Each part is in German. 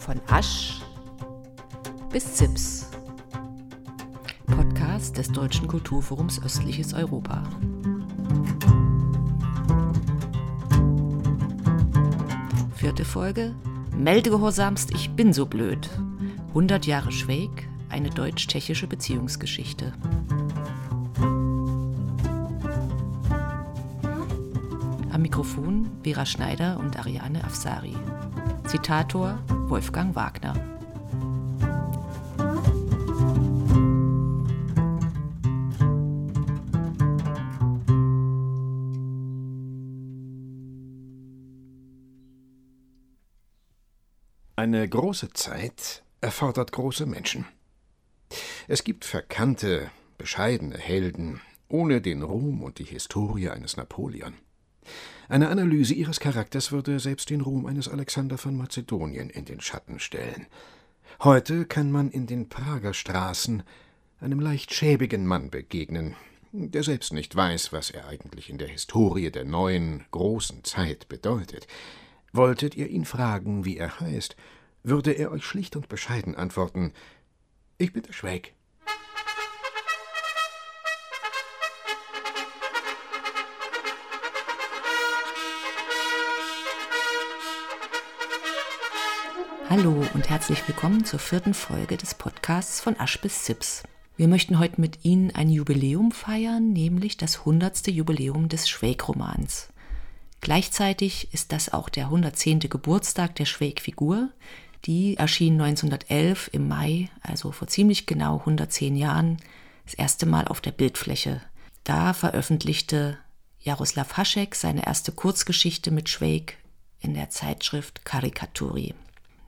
Von Asch bis Zips. Podcast des Deutschen Kulturforums Östliches Europa. Vierte Folge. Meldegehorsamst, ich bin so blöd. 100 Jahre Schweig, eine deutsch-tschechische Beziehungsgeschichte. Am Mikrofon Vera Schneider und Ariane Afsari. Zitator Wolfgang Wagner. Eine große Zeit erfordert große Menschen. Es gibt verkannte, bescheidene Helden, ohne den Ruhm und die Historie eines Napoleon. Eine Analyse ihres Charakters würde selbst den Ruhm eines Alexander von Mazedonien in den Schatten stellen. Heute kann man in den Prager Straßen einem leicht schäbigen Mann begegnen, der selbst nicht weiß, was er eigentlich in der Historie der neuen, großen Zeit bedeutet. Wolltet ihr ihn fragen, wie er heißt, würde er euch schlicht und bescheiden antworten Ich bin der Schwäg. Hallo und herzlich willkommen zur vierten Folge des Podcasts von Asch bis Zips. Wir möchten heute mit Ihnen ein Jubiläum feiern, nämlich das 100. Jubiläum des Schwäg-Romans. Gleichzeitig ist das auch der 110. Geburtstag der Schwäg-Figur. Die erschien 1911 im Mai, also vor ziemlich genau 110 Jahren, das erste Mal auf der Bildfläche. Da veröffentlichte Jaroslav Haschek seine erste Kurzgeschichte mit Schwäg in der Zeitschrift Karikaturi.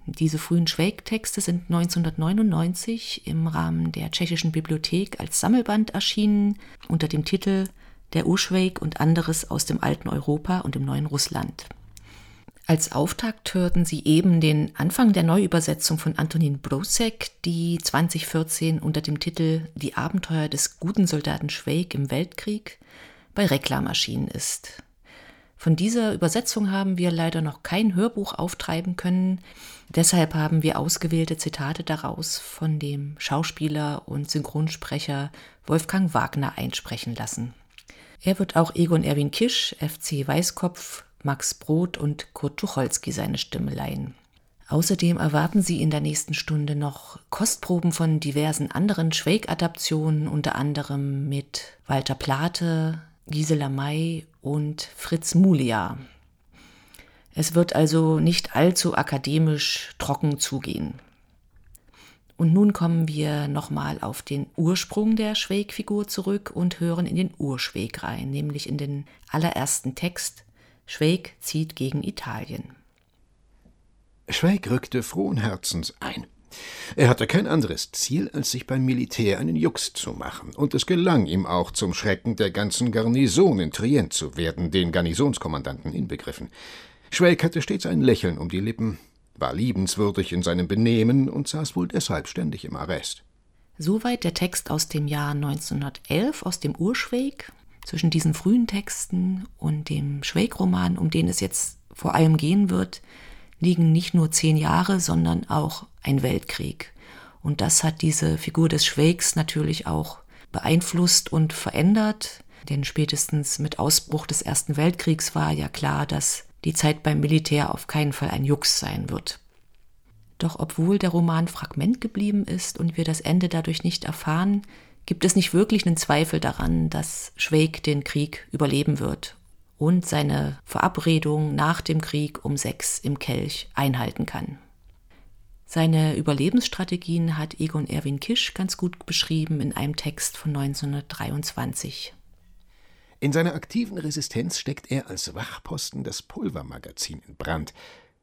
Diese frühen Schwelgtexte sind 1999 im Rahmen der Tschechischen Bibliothek als Sammelband erschienen unter dem Titel Der Uschweg und anderes aus dem alten Europa und dem neuen Russland. Als Auftakt hörten Sie eben den Anfang der Neuübersetzung von Antonin Brosek, die 2014 unter dem Titel Die Abenteuer des guten Soldaten Schweig im Weltkrieg bei Reklam erschienen ist. Von dieser Übersetzung haben wir leider noch kein Hörbuch auftreiben können. Deshalb haben wir ausgewählte Zitate daraus von dem Schauspieler und Synchronsprecher Wolfgang Wagner einsprechen lassen. Er wird auch Egon Erwin Kisch, FC Weißkopf, Max Brot und Kurt Tucholsky seine Stimme leihen. Außerdem erwarten Sie in der nächsten Stunde noch Kostproben von diversen anderen Schweig-Adaptionen, unter anderem mit Walter Plate, Gisela May und Fritz Mulia. Es wird also nicht allzu akademisch trocken zugehen. Und nun kommen wir nochmal auf den Ursprung der Schweg-Figur zurück und hören in den Urschweg rein, nämlich in den allerersten Text Schweg zieht gegen Italien. Schweig rückte frohen Herzens ein. Er hatte kein anderes Ziel, als sich beim Militär einen Jux zu machen, und es gelang ihm auch zum Schrecken der ganzen Garnison in Trient zu werden, den Garnisonskommandanten inbegriffen. Schwelg hatte stets ein Lächeln um die Lippen, war liebenswürdig in seinem Benehmen und saß wohl deshalb ständig im Arrest. Soweit der Text aus dem Jahr 1911 aus dem Urschweg. Zwischen diesen frühen Texten und dem Schweg-Roman, um den es jetzt vor allem gehen wird, liegen nicht nur zehn Jahre, sondern auch ein Weltkrieg. Und das hat diese Figur des Schwägs natürlich auch beeinflusst und verändert, denn spätestens mit Ausbruch des Ersten Weltkriegs war ja klar, dass die Zeit beim Militär auf keinen Fall ein Jux sein wird. Doch obwohl der Roman Fragment geblieben ist und wir das Ende dadurch nicht erfahren, gibt es nicht wirklich einen Zweifel daran, dass Schweig den Krieg überleben wird und seine Verabredung nach dem Krieg um sechs im Kelch einhalten kann. Seine Überlebensstrategien hat Egon Erwin Kisch ganz gut beschrieben in einem Text von 1923. In seiner aktiven Resistenz steckt er als Wachposten das Pulvermagazin in Brand.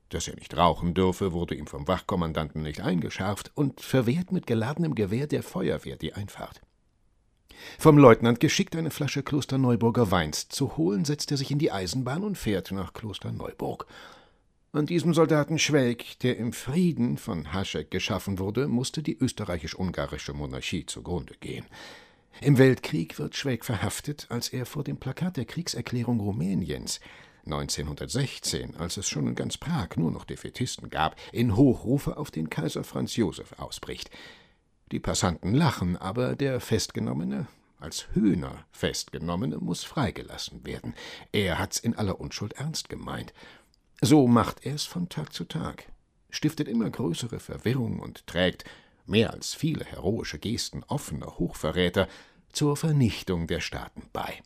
Dass er nicht rauchen dürfe, wurde ihm vom Wachkommandanten nicht eingeschärft und verwehrt mit geladenem Gewehr der Feuerwehr die Einfahrt. Vom Leutnant geschickt, eine Flasche Klosterneuburger Weins zu holen, setzt er sich in die Eisenbahn und fährt nach Klosterneuburg. An diesem Soldaten Schwelg, der im Frieden von Haschek geschaffen wurde, musste die österreichisch-ungarische Monarchie zugrunde gehen. Im Weltkrieg wird Schwelg verhaftet, als er vor dem Plakat der Kriegserklärung Rumäniens 1916, als es schon in ganz Prag nur noch Defetisten gab, in Hochrufe auf den Kaiser Franz Josef ausbricht. Die Passanten lachen, aber der Festgenommene, als Hühner Festgenommene, muss freigelassen werden. Er hat's in aller Unschuld ernst gemeint. So macht er es von Tag zu Tag, stiftet immer größere Verwirrung und trägt, mehr als viele heroische Gesten offener Hochverräter, zur Vernichtung der Staaten bei.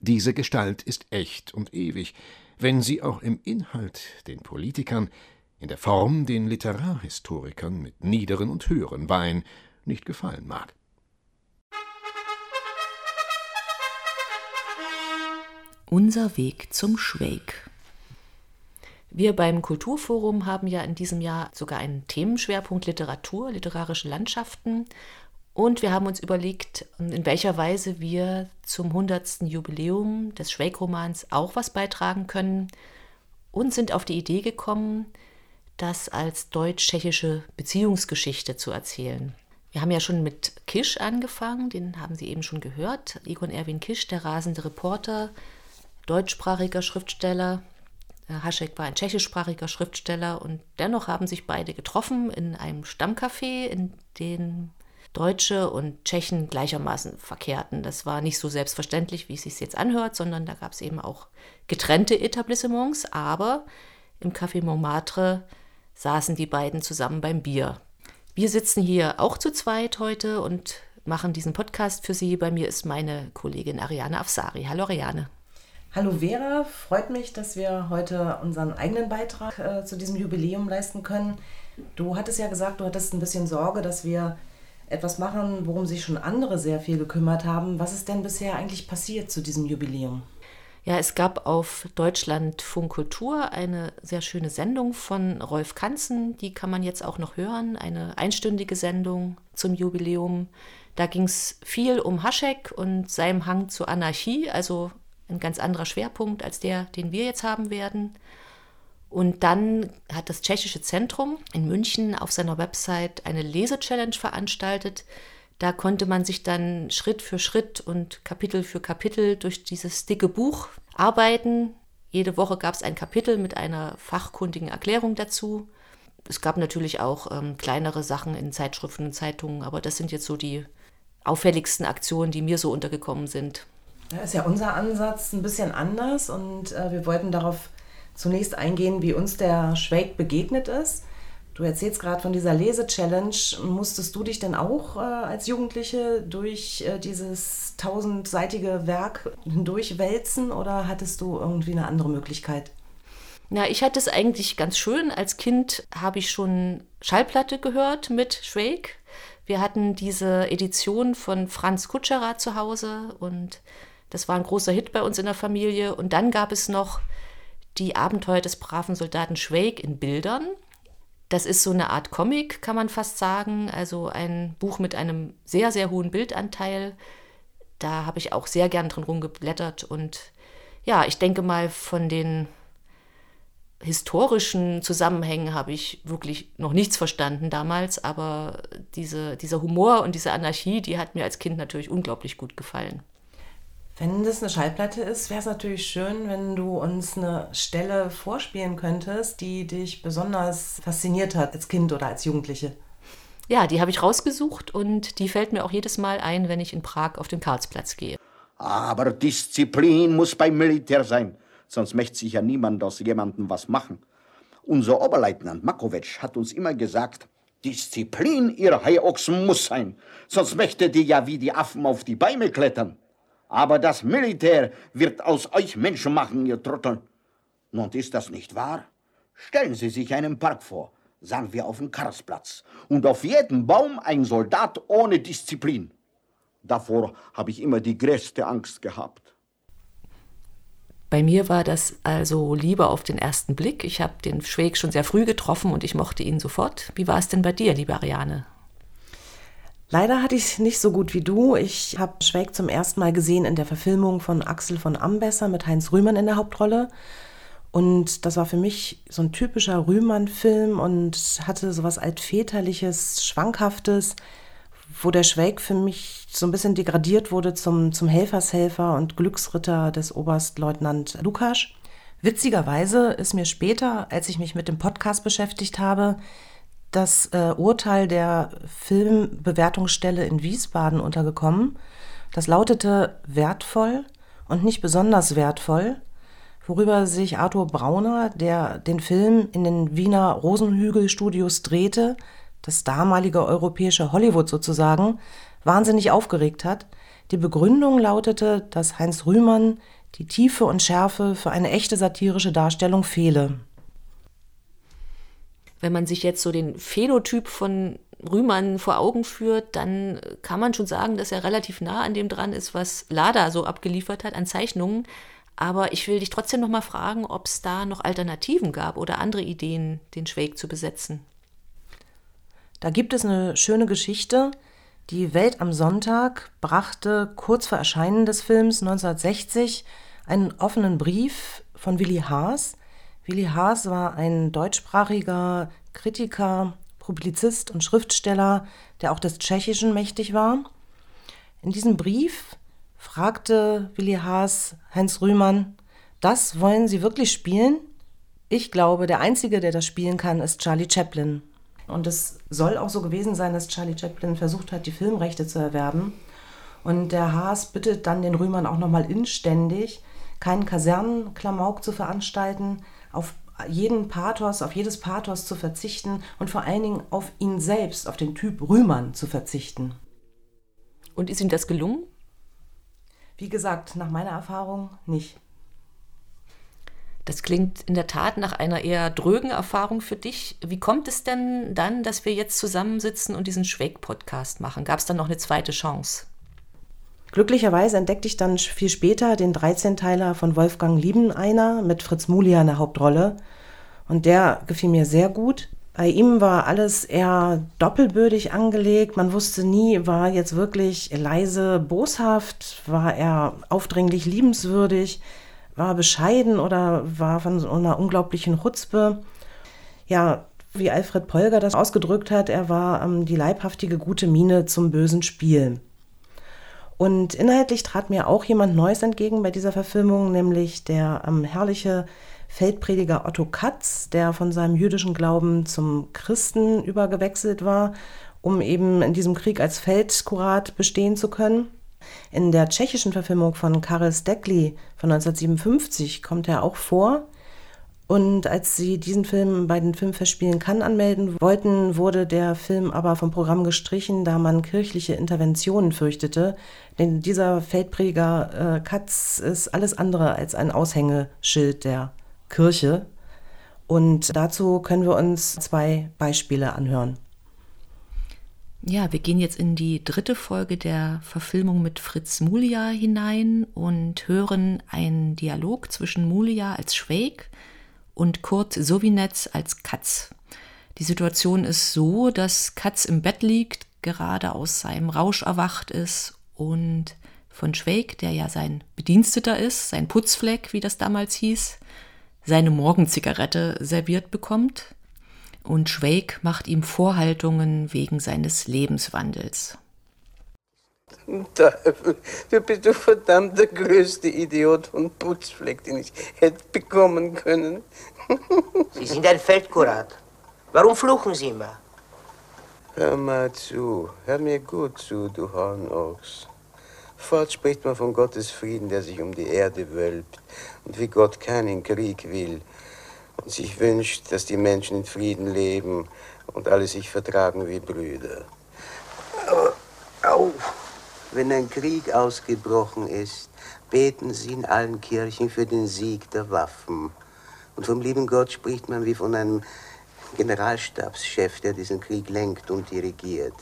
Diese Gestalt ist echt und ewig, wenn sie auch im Inhalt den Politikern, in der Form den Literarhistorikern mit niederen und höheren Beinen nicht gefallen mag. Unser Weg zum Schweig. Wir beim Kulturforum haben ja in diesem Jahr sogar einen Themenschwerpunkt Literatur, literarische Landschaften. Und wir haben uns überlegt, in welcher Weise wir zum 100. Jubiläum des Schweig-Romans auch was beitragen können und sind auf die Idee gekommen, das als deutsch-tschechische Beziehungsgeschichte zu erzählen. Wir haben ja schon mit Kisch angefangen, den haben Sie eben schon gehört. Egon Erwin Kisch, der rasende Reporter, deutschsprachiger Schriftsteller, äh, Haschek war ein tschechischsprachiger Schriftsteller und dennoch haben sich beide getroffen in einem Stammcafé, in dem Deutsche und Tschechen gleichermaßen verkehrten. Das war nicht so selbstverständlich, wie es sich jetzt anhört, sondern da gab es eben auch getrennte Etablissements, aber im Café Montmartre saßen die beiden zusammen beim Bier. Wir sitzen hier auch zu zweit heute und machen diesen Podcast für Sie. Bei mir ist meine Kollegin Ariane Afsari. Hallo Ariane. Hallo Vera, freut mich, dass wir heute unseren eigenen Beitrag äh, zu diesem Jubiläum leisten können. Du hattest ja gesagt, du hattest ein bisschen Sorge, dass wir etwas machen, worum sich schon andere sehr viel gekümmert haben. Was ist denn bisher eigentlich passiert zu diesem Jubiläum? Ja, es gab auf Deutschland Kultur eine sehr schöne Sendung von Rolf Kanzen, die kann man jetzt auch noch hören, eine einstündige Sendung zum Jubiläum. Da ging es viel um Haschek und seinem Hang zur Anarchie, also ein ganz anderer Schwerpunkt als der, den wir jetzt haben werden. Und dann hat das Tschechische Zentrum in München auf seiner Website eine Lese-Challenge veranstaltet. Da konnte man sich dann Schritt für Schritt und Kapitel für Kapitel durch dieses dicke Buch arbeiten. Jede Woche gab es ein Kapitel mit einer fachkundigen Erklärung dazu. Es gab natürlich auch ähm, kleinere Sachen in Zeitschriften und Zeitungen, aber das sind jetzt so die auffälligsten Aktionen, die mir so untergekommen sind. Da ist ja unser Ansatz ein bisschen anders und äh, wir wollten darauf zunächst eingehen, wie uns der Schweig begegnet ist. Du erzählst gerade von dieser Lese-Challenge. Musstest du dich denn auch äh, als Jugendliche durch äh, dieses tausendseitige Werk hindurchwälzen oder hattest du irgendwie eine andere Möglichkeit? Na, ich hatte es eigentlich ganz schön. Als Kind habe ich schon Schallplatte gehört mit Schweig. Wir hatten diese Edition von Franz Kutscherer zu Hause und das war ein großer Hit bei uns in der Familie. Und dann gab es noch die Abenteuer des braven Soldaten Schweig in Bildern. Das ist so eine Art Comic, kann man fast sagen. Also ein Buch mit einem sehr, sehr hohen Bildanteil. Da habe ich auch sehr gern drin rumgeblättert. Und ja, ich denke mal, von den historischen Zusammenhängen habe ich wirklich noch nichts verstanden damals. Aber diese, dieser Humor und diese Anarchie, die hat mir als Kind natürlich unglaublich gut gefallen. Wenn das eine Schallplatte ist, wäre es natürlich schön, wenn du uns eine Stelle vorspielen könntest, die dich besonders fasziniert hat als Kind oder als Jugendliche. Ja, die habe ich rausgesucht und die fällt mir auch jedes Mal ein, wenn ich in Prag auf den Karlsplatz gehe. Aber Disziplin muss beim Militär sein, sonst möchte sich ja niemand aus jemandem was machen. Unser Oberleutnant Makowitsch hat uns immer gesagt, Disziplin, ihr Haiochsen, muss sein, sonst möchte die ja wie die Affen auf die Beine klettern. Aber das Militär wird aus euch Menschen machen, ihr Trottel. Und ist das nicht wahr? Stellen Sie sich einen Park vor, sagen wir auf dem Karlsplatz, und auf jedem Baum ein Soldat ohne Disziplin. Davor habe ich immer die größte Angst gehabt. Bei mir war das also lieber auf den ersten Blick. Ich habe den Schweg schon sehr früh getroffen und ich mochte ihn sofort. Wie war es denn bei dir, liebe Ariane? Leider hatte ich es nicht so gut wie du. Ich habe Schweig zum ersten Mal gesehen in der Verfilmung von Axel von Ambesser mit Heinz Rühmann in der Hauptrolle. Und das war für mich so ein typischer Rühmann-Film und hatte sowas altväterliches, schwankhaftes, wo der Schweig für mich so ein bisschen degradiert wurde zum, zum Helfershelfer und Glücksritter des Oberstleutnant Lukas. Witzigerweise ist mir später, als ich mich mit dem Podcast beschäftigt habe, das äh, Urteil der Filmbewertungsstelle in Wiesbaden untergekommen. Das lautete wertvoll und nicht besonders wertvoll, worüber sich Arthur Brauner, der den Film in den Wiener Rosenhügel-Studios drehte, das damalige europäische Hollywood sozusagen, wahnsinnig aufgeregt hat. Die Begründung lautete, dass Heinz Rühmann die Tiefe und Schärfe für eine echte satirische Darstellung fehle. Wenn man sich jetzt so den Phänotyp von Rühmann vor Augen führt, dann kann man schon sagen, dass er relativ nah an dem dran ist, was Lada so abgeliefert hat an Zeichnungen. Aber ich will dich trotzdem noch mal fragen, ob es da noch Alternativen gab oder andere Ideen, den Schweig zu besetzen. Da gibt es eine schöne Geschichte. Die Welt am Sonntag brachte kurz vor Erscheinen des Films 1960 einen offenen Brief von Willi Haas. Willi Haas war ein deutschsprachiger Kritiker, Publizist und Schriftsteller, der auch des Tschechischen mächtig war. In diesem Brief fragte Willi Haas Heinz Rühmann, das wollen Sie wirklich spielen? Ich glaube, der Einzige, der das spielen kann, ist Charlie Chaplin. Und es soll auch so gewesen sein, dass Charlie Chaplin versucht hat, die Filmrechte zu erwerben. Und der Haas bittet dann den Rühmann auch nochmal inständig, keinen Kasernenklamauk zu veranstalten, auf jeden Pathos, auf jedes Pathos zu verzichten und vor allen Dingen auf ihn selbst, auf den Typ Rühmann zu verzichten. Und ist ihm das gelungen? Wie gesagt, nach meiner Erfahrung nicht. Das klingt in der Tat nach einer eher drögen Erfahrung für dich. Wie kommt es denn dann, dass wir jetzt zusammensitzen und diesen Schweig-Podcast machen? Gab es dann noch eine zweite Chance? Glücklicherweise entdeckte ich dann viel später den 13-Teiler von Wolfgang Liebeneiner mit Fritz Mulia in der Hauptrolle. Und der gefiel mir sehr gut. Bei ihm war alles eher doppelbödig angelegt. Man wusste nie, war jetzt wirklich leise boshaft, war er aufdringlich liebenswürdig war bescheiden oder war von so einer unglaublichen Chutzpe. Ja, wie Alfred Polger das ausgedrückt hat, er war ähm, die leibhaftige gute Miene zum bösen Spiel. Und inhaltlich trat mir auch jemand Neues entgegen bei dieser Verfilmung, nämlich der ähm, herrliche Feldprediger Otto Katz, der von seinem jüdischen Glauben zum Christen übergewechselt war, um eben in diesem Krieg als Feldkurat bestehen zu können. In der tschechischen Verfilmung von Karel Stekli von 1957 kommt er auch vor. Und als sie diesen Film bei den Filmfestspielen Cannes anmelden wollten, wurde der Film aber vom Programm gestrichen, da man kirchliche Interventionen fürchtete. Denn dieser Feldprediger äh, Katz ist alles andere als ein Aushängeschild der Kirche. Und dazu können wir uns zwei Beispiele anhören. Ja, wir gehen jetzt in die dritte Folge der Verfilmung mit Fritz Mulia hinein und hören einen Dialog zwischen Mulia als Schweig und Kurt Sowinetz als Katz. Die Situation ist so, dass Katz im Bett liegt, gerade aus seinem Rausch erwacht ist und von Schweig, der ja sein Bediensteter ist, sein Putzfleck, wie das damals hieß, seine Morgenzigarette serviert bekommt und Schweig macht ihm Vorhaltungen wegen seines Lebenswandels. Teufel, du bist doch verdammt der größte Idiot und Putzfleck, den ich hätte bekommen können. Sie sind ein Feldkurat. Warum fluchen Sie immer? Hör mal zu, hör mir gut zu, du Hornochs. Fort spricht man von Gottes Frieden, der sich um die Erde wölbt und wie Gott keinen Krieg will und sich wünscht, dass die Menschen in Frieden leben und alle sich vertragen wie Brüder. Au! Wenn ein Krieg ausgebrochen ist, beten sie in allen Kirchen für den Sieg der Waffen. Und vom lieben Gott spricht man wie von einem Generalstabschef, der diesen Krieg lenkt und dirigiert.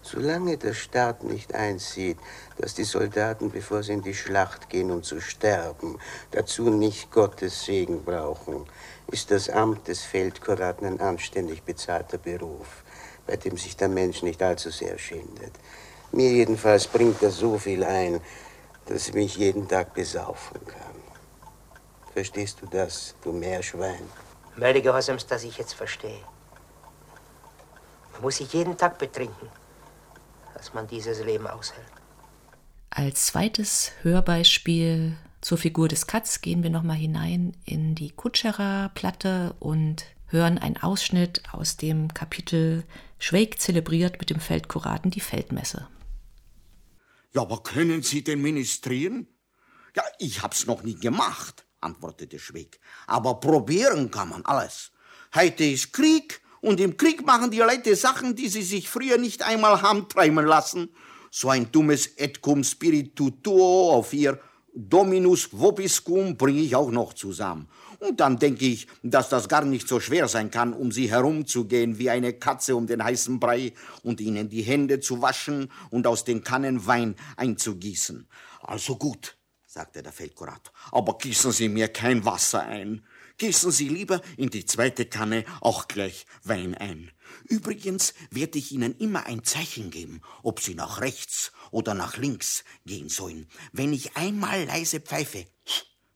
Solange der Staat nicht einsieht, dass die Soldaten, bevor sie in die Schlacht gehen, um zu sterben, dazu nicht Gottes Segen brauchen, ist das Amt des Feldkuraten ein anständig bezahlter Beruf, bei dem sich der Mensch nicht allzu sehr schindet. Mir jedenfalls bringt das so viel ein, dass ich mich jeden Tag besaufen kann. Verstehst du das, du Meerschwein? Melde Gehorsams, dass ich jetzt verstehe. Man muss sich jeden Tag betrinken, dass man dieses Leben aushält. Als zweites Hörbeispiel Zur Figur des Katz gehen wir nochmal hinein in die Kutscherer-Platte und hören einen Ausschnitt aus dem Kapitel Schweig zelebriert mit dem Feldkuraten die Feldmesse. Ja, aber können Sie denn ministrieren? Ja, ich hab's noch nie gemacht, antwortete Schweig. Aber probieren kann man alles. Heute ist Krieg und im Krieg machen die Leute Sachen, die sie sich früher nicht einmal haben träumen lassen. So ein dummes et cum spiritu tuo auf ihr Dominus vobiscum bringe ich auch noch zusammen. Dann denke ich, dass das gar nicht so schwer sein kann, um sie herumzugehen wie eine Katze um den heißen Brei und ihnen die Hände zu waschen und aus den Kannen Wein einzugießen. Also gut, sagte der Feldkurator, aber gießen Sie mir kein Wasser ein. Gießen Sie lieber in die zweite Kanne auch gleich Wein ein. Übrigens werde ich Ihnen immer ein Zeichen geben, ob Sie nach rechts oder nach links gehen sollen. Wenn ich einmal leise pfeife,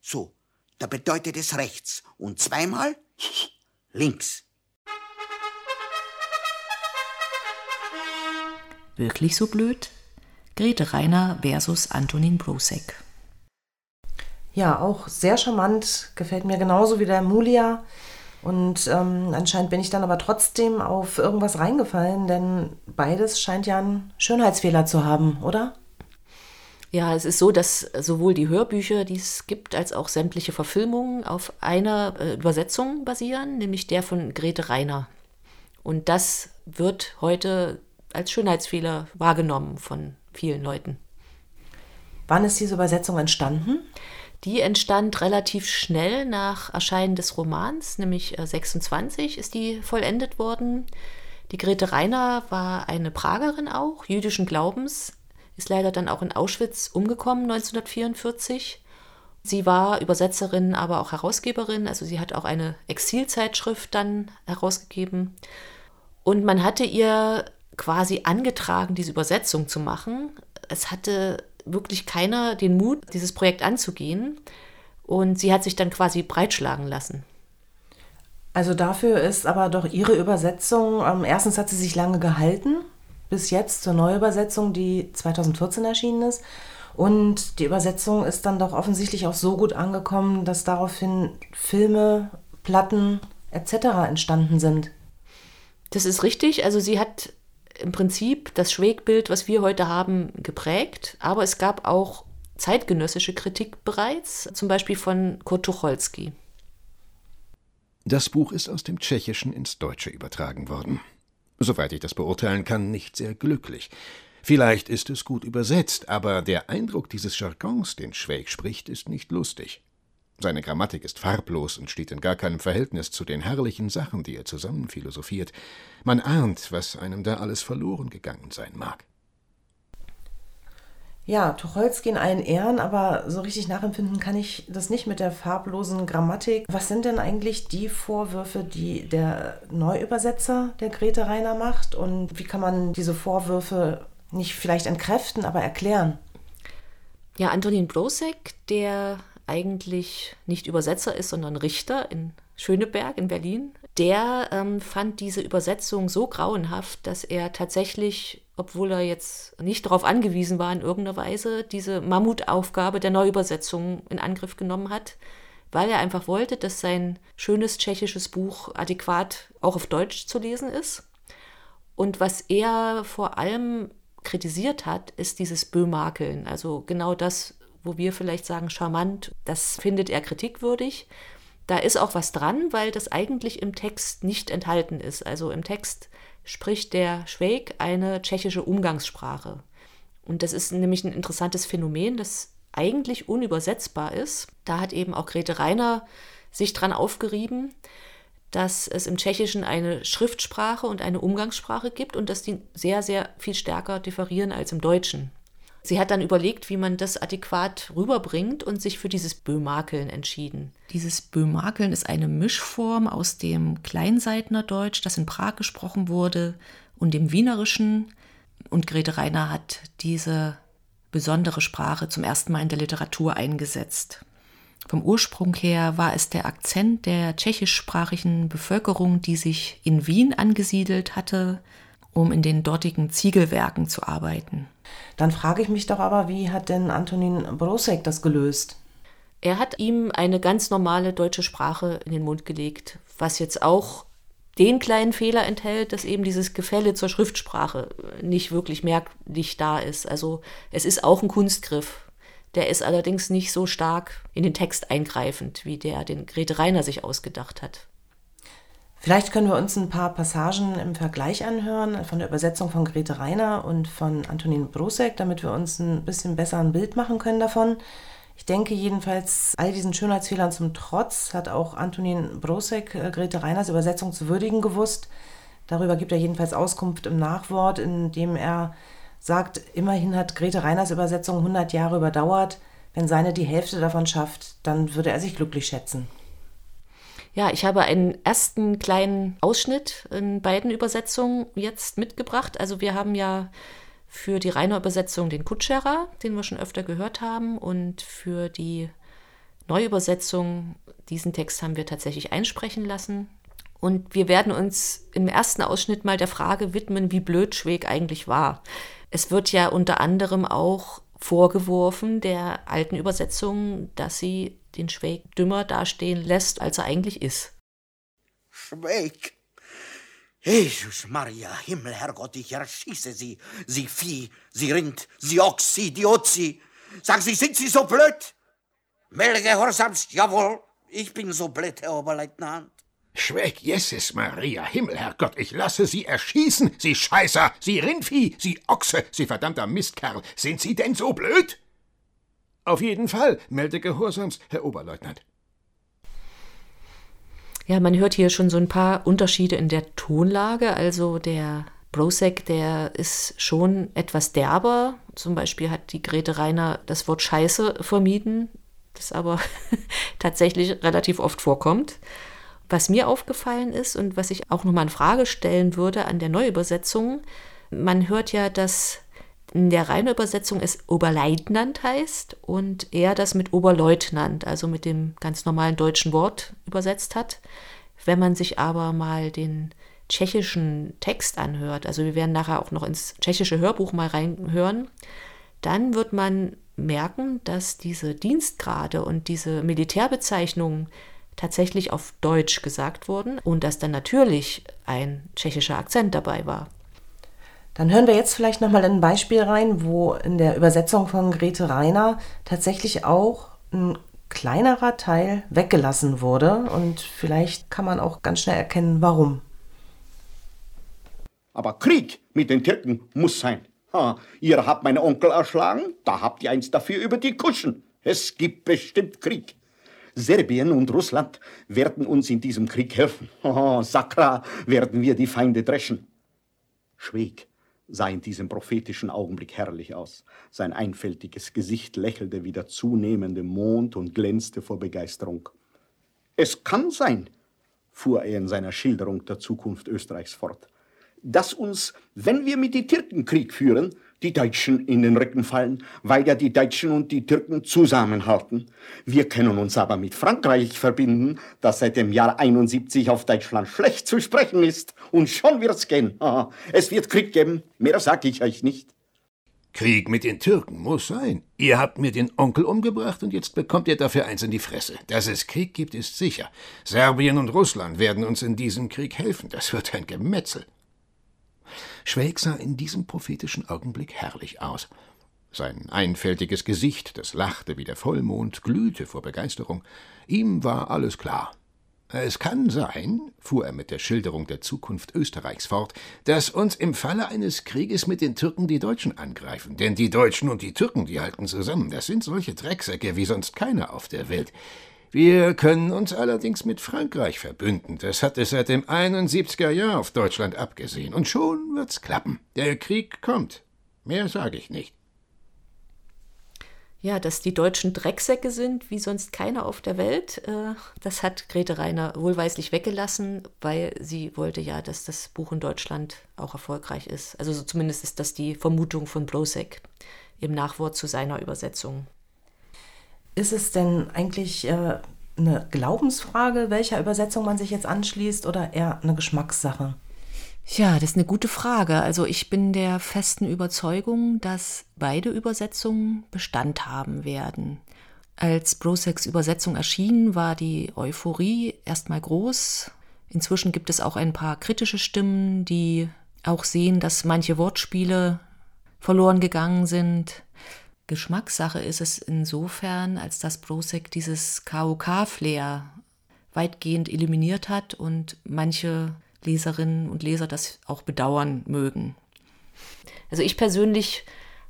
so, da bedeutet es rechts und zweimal links. Wirklich so blöd? Grete Reiner versus Antonin Brosek. Ja, auch sehr charmant, gefällt mir genauso wie der Mulia. Und ähm, anscheinend bin ich dann aber trotzdem auf irgendwas reingefallen, denn beides scheint ja einen Schönheitsfehler zu haben, oder? Ja, es ist so, dass sowohl die Hörbücher, die es gibt, als auch sämtliche Verfilmungen auf einer äh, Übersetzung basieren, nämlich der von Grete Reiner. Und das wird heute als Schönheitsfehler wahrgenommen von vielen Leuten. Wann ist diese Übersetzung entstanden? Die entstand relativ schnell nach Erscheinen des Romans, nämlich 26 äh, ist die vollendet worden. Die Grete Reiner war eine Pragerin auch, jüdischen Glaubens, ist leider dann auch in Auschwitz umgekommen 1944. Sie war Übersetzerin, aber auch Herausgeberin, also sie hat auch eine Exilzeitschrift dann herausgegeben. Und man hatte ihr quasi angetragen, diese Übersetzung zu machen. Es hatte wirklich keiner den Mut, dieses Projekt anzugehen. Und sie hat sich dann quasi breitschlagen lassen. Also dafür ist aber doch ihre Übersetzung, ähm, erstens hat sie sich lange gehalten, bis jetzt zur Neuübersetzung, die 2014 erschienen ist. Und die Übersetzung ist dann doch offensichtlich auch so gut angekommen, dass daraufhin Filme, Platten etc. entstanden sind. Das ist richtig. Also sie hat im Prinzip das Schwegbild, was wir heute haben, geprägt. Aber es gab auch zeitgenössische Kritik bereits, zum Beispiel von Kurt Tucholsky. Das Buch ist aus dem Tschechischen ins Deutsche übertragen worden. Soweit ich das beurteilen kann, nicht sehr glücklich. Vielleicht ist es gut übersetzt, aber der Eindruck dieses Jargons, den Schwäg spricht, ist nicht lustig. Seine Grammatik ist farblos und steht in gar keinem Verhältnis zu den herrlichen Sachen, die er zusammen philosophiert. Man ahnt, was einem da alles verloren gegangen sein mag. Ja, Tucholsky in allen Ehren, aber so richtig nachempfinden kann ich das nicht mit der farblosen Grammatik. Was sind denn eigentlich die Vorwürfe, die der Neuübersetzer der Grete Reiner macht? Und wie kann man diese Vorwürfe nicht vielleicht entkräften, aber erklären? Ja, Antonin Blosek, der eigentlich nicht Übersetzer ist, sondern Richter in Schöneberg in Berlin, der ähm, fand diese Übersetzung so grauenhaft, dass er tatsächlich, obwohl er jetzt nicht darauf angewiesen war in irgendeiner Weise, diese Mammutaufgabe der Neuübersetzung in Angriff genommen hat, weil er einfach wollte, dass sein schönes tschechisches Buch adäquat auch auf Deutsch zu lesen ist. Und was er vor allem kritisiert hat, ist dieses Böhmakeln. Also genau das, wo wir vielleicht sagen charmant, das findet er kritikwürdig. Da ist auch was dran, weil das eigentlich im Text nicht enthalten ist. Also im Text spricht der Schwäg eine tschechische Umgangssprache. Und das ist nämlich ein interessantes Phänomen, das eigentlich unübersetzbar ist. Da hat eben auch Grete Reiner sich dran aufgerieben, dass es im Tschechischen eine Schriftsprache und eine Umgangssprache gibt und dass die sehr, sehr viel stärker differieren als im Deutschen. Sie hat dann überlegt, wie man das adäquat rüberbringt und sich für dieses Böhmakeln entschieden. Dieses Böhmakeln ist eine Mischform aus dem Kleinseitnerdeutsch, das in Prag gesprochen wurde, und dem Wienerischen. Und Grete Reiner hat diese besondere Sprache zum ersten Mal in der Literatur eingesetzt. Vom Ursprung her war es der Akzent der tschechischsprachigen Bevölkerung, die sich in Wien angesiedelt hatte, um in den dortigen Ziegelwerken zu arbeiten. Dann frage ich mich doch aber, wie hat denn Antonin Brosek das gelöst? Er hat ihm eine ganz normale deutsche Sprache in den Mund gelegt, was jetzt auch den kleinen Fehler enthält, dass eben dieses Gefälle zur Schriftsprache nicht wirklich merklich da ist. Also es ist auch ein Kunstgriff. Der ist allerdings nicht so stark in den Text eingreifend, wie der, den Grete Reiner sich ausgedacht hat. Vielleicht können wir uns ein paar Passagen im Vergleich anhören von der Übersetzung von Grete Reiner und von Antonin Brosek, damit wir uns ein bisschen besser ein Bild machen können davon. Ich denke jedenfalls, all diesen Schönheitsfehlern zum Trotz hat auch Antonin Brosek äh, Grete Reiners Übersetzung zu würdigen gewusst. Darüber gibt er jedenfalls Auskunft im Nachwort, in dem er sagt, immerhin hat Grete Reiners Übersetzung 100 Jahre überdauert. Wenn seine die Hälfte davon schafft, dann würde er sich glücklich schätzen. Ja, ich habe einen ersten kleinen Ausschnitt in beiden Übersetzungen jetzt mitgebracht. Also wir haben ja für die reine Übersetzung den Kutscherer, den wir schon öfter gehört haben, und für die Neuübersetzung, diesen Text haben wir tatsächlich einsprechen lassen. Und wir werden uns im ersten Ausschnitt mal der Frage widmen, wie blöd Schweg eigentlich war. Es wird ja unter anderem auch vorgeworfen der alten Übersetzung, dass sie den Schweg dümmer dastehen lässt, als er eigentlich ist. Schweg Jesus Maria, Himmel, Herrgott, ich erschieße Sie. Sie Vieh, Sie Rind, Sie Ochs, Sie Idiozi. Sagen Sie, sind Sie so blöd? Melde gehorsamst, jawohl. Ich bin so blöd, Herr Oberleutnant. Schweig, Jesus Maria, Himmel, Herrgott, ich lasse Sie erschießen, Sie Scheißer, Sie Rindvieh, Sie Ochse, Sie verdammter Mistkerl. Sind Sie denn so blöd? Auf jeden Fall, melde gehorsamst, Herr Oberleutnant. Ja, man hört hier schon so ein paar Unterschiede in der Tonlage. Also der Brosek, der ist schon etwas derber. Zum Beispiel hat die Grete Reiner das Wort Scheiße vermieden, das aber tatsächlich relativ oft vorkommt. Was mir aufgefallen ist und was ich auch nochmal in Frage stellen würde an der Neuübersetzung, man hört ja, dass in der reinen Übersetzung es Oberleutnant heißt und er das mit Oberleutnant, also mit dem ganz normalen deutschen Wort übersetzt hat. Wenn man sich aber mal den tschechischen Text anhört, also wir werden nachher auch noch ins tschechische Hörbuch mal reinhören, dann wird man merken, dass diese Dienstgrade und diese Militärbezeichnungen tatsächlich auf Deutsch gesagt wurden und dass dann natürlich ein tschechischer Akzent dabei war. Dann hören wir jetzt vielleicht nochmal ein Beispiel rein, wo in der Übersetzung von Grete Reiner tatsächlich auch ein kleinerer Teil weggelassen wurde. Und vielleicht kann man auch ganz schnell erkennen, warum. Aber Krieg mit den Türken muss sein. Ha, ihr habt meinen Onkel erschlagen, da habt ihr eins dafür über die Kuschen. Es gibt bestimmt Krieg. Serbien und Russland werden uns in diesem Krieg helfen. Oh, Sakra werden wir die Feinde dreschen. Schweg sah in diesem prophetischen Augenblick herrlich aus. Sein einfältiges Gesicht lächelte wie der zunehmende Mond und glänzte vor Begeisterung. Es kann sein, fuhr er in seiner Schilderung der Zukunft Österreichs fort, dass uns, wenn wir mit den Türken Krieg führen, die Deutschen in den Rücken fallen, weil ja die Deutschen und die Türken zusammenhalten. Wir können uns aber mit Frankreich verbinden, das seit dem Jahr 71 auf Deutschland schlecht zu sprechen ist. Und schon wird's gehen. Es wird Krieg geben, mehr sag ich euch nicht. Krieg mit den Türken muss sein. Ihr habt mir den Onkel umgebracht und jetzt bekommt ihr dafür eins in die Fresse. Dass es Krieg gibt, ist sicher. Serbien und Russland werden uns in diesem Krieg helfen. Das wird ein Gemetzel. Schwelg sah in diesem prophetischen Augenblick herrlich aus. Sein einfältiges Gesicht, das lachte wie der Vollmond, glühte vor Begeisterung. Ihm war alles klar. Es kann sein, fuhr er mit der Schilderung der Zukunft Österreichs fort, dass uns im Falle eines Krieges mit den Türken die Deutschen angreifen. Denn die Deutschen und die Türken, die halten zusammen. Das sind solche Drecksäcke wie sonst keiner auf der Welt. Wir können uns allerdings mit Frankreich verbünden. Das hat es seit dem 71er Jahr auf Deutschland abgesehen. Und schon wird's klappen. Der Krieg kommt. Mehr sage ich nicht. Ja, dass die Deutschen Drecksäcke sind, wie sonst keiner auf der Welt, äh, das hat Grete Reiner wohlweislich weggelassen, weil sie wollte ja, dass das Buch in Deutschland auch erfolgreich ist. Also so zumindest ist das die Vermutung von Blosek im Nachwort zu seiner Übersetzung. Ist es denn eigentlich äh, eine Glaubensfrage, welcher Übersetzung man sich jetzt anschließt, oder eher eine Geschmackssache? Ja, das ist eine gute Frage. Also ich bin der festen Überzeugung, dass beide Übersetzungen Bestand haben werden. Als Brosecs Übersetzung erschien, war die Euphorie erstmal groß. Inzwischen gibt es auch ein paar kritische Stimmen, die auch sehen, dass manche Wortspiele verloren gegangen sind. Geschmackssache ist es insofern, als dass Brosek dieses KOK-Flair weitgehend eliminiert hat und manche Leserinnen und Leser das auch bedauern mögen. Also ich persönlich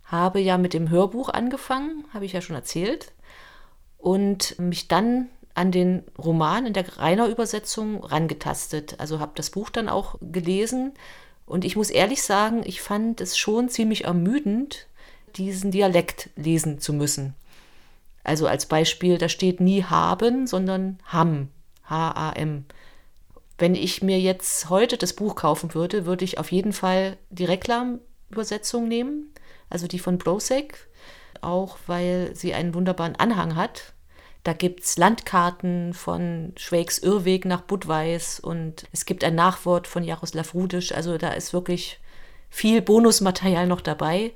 habe ja mit dem Hörbuch angefangen, habe ich ja schon erzählt und mich dann an den Roman in der Rainer Übersetzung rangetastet. Also habe das Buch dann auch gelesen und ich muss ehrlich sagen, ich fand es schon ziemlich ermüdend, diesen Dialekt lesen zu müssen. Also als Beispiel, da steht nie haben, sondern ham, H-A-M. Wenn ich mir jetzt heute das Buch kaufen würde, würde ich auf jeden Fall die Reklamübersetzung nehmen, also die von Brosek, auch weil sie einen wunderbaren Anhang hat. Da gibt es Landkarten von Schweigs Irrweg nach Budweis und es gibt ein Nachwort von Jaroslav Rudisch. Also da ist wirklich viel Bonusmaterial noch dabei.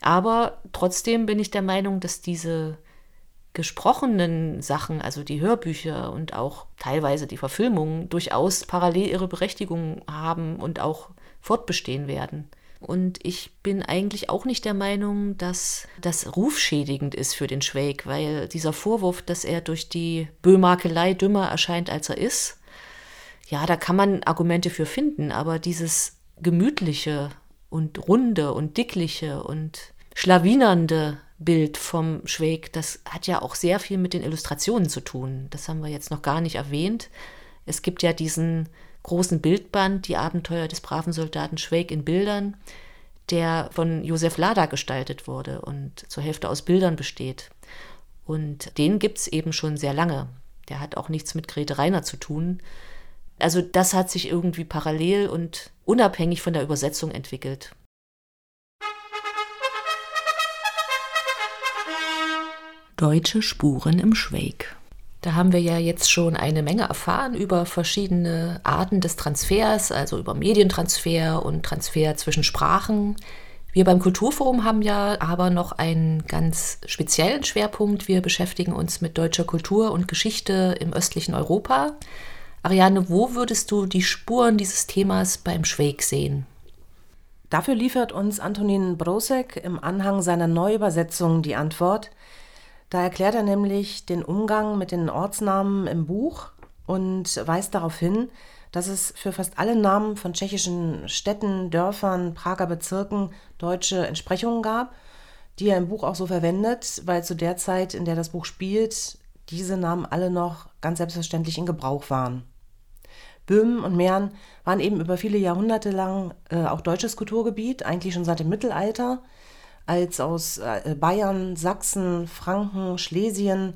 Aber trotzdem bin ich der Meinung, dass diese gesprochenen Sachen, also die Hörbücher und auch teilweise die Verfilmungen, durchaus parallel ihre Berechtigung haben und auch fortbestehen werden. Und ich bin eigentlich auch nicht der Meinung, dass das rufschädigend ist für den Schweig, weil dieser Vorwurf, dass er durch die Böhmakelei dümmer erscheint, als er ist, ja, da kann man Argumente für finden, aber dieses gemütliche und runde und dickliche und schlawinernde Bild vom Schweig, das hat ja auch sehr viel mit den Illustrationen zu tun. Das haben wir jetzt noch gar nicht erwähnt. Es gibt ja diesen großen Bildband Die Abenteuer des braven Soldaten Schweig in Bildern, der von Josef Lada gestaltet wurde und zur Hälfte aus Bildern besteht. Und den gibt es eben schon sehr lange. Der hat auch nichts mit Grete Reiner zu tun. Also das hat sich irgendwie parallel und unabhängig von der Übersetzung entwickelt. Deutsche Spuren im Schweig. Da haben wir ja jetzt schon eine Menge erfahren über verschiedene Arten des Transfers, also über Medientransfer und Transfer zwischen Sprachen. Wir beim Kulturforum haben ja aber noch einen ganz speziellen Schwerpunkt. Wir beschäftigen uns mit deutscher Kultur und Geschichte im östlichen Europa. Ariane, wo würdest du die Spuren dieses Themas beim Schweig sehen? Dafür liefert uns Antonin Brosek im Anhang seiner Neuübersetzung die Antwort – da erklärt er nämlich den Umgang mit den Ortsnamen im Buch und weist darauf hin, dass es für fast alle Namen von tschechischen Städten, Dörfern, Prager Bezirken deutsche Entsprechungen gab, die er im Buch auch so verwendet, weil zu der Zeit, in der das Buch spielt, diese Namen alle noch ganz selbstverständlich in Gebrauch waren. Böhmen und Mähren waren eben über viele Jahrhunderte lang äh, auch deutsches Kulturgebiet, eigentlich schon seit dem Mittelalter als aus äh, Bayern, Sachsen, Franken, Schlesien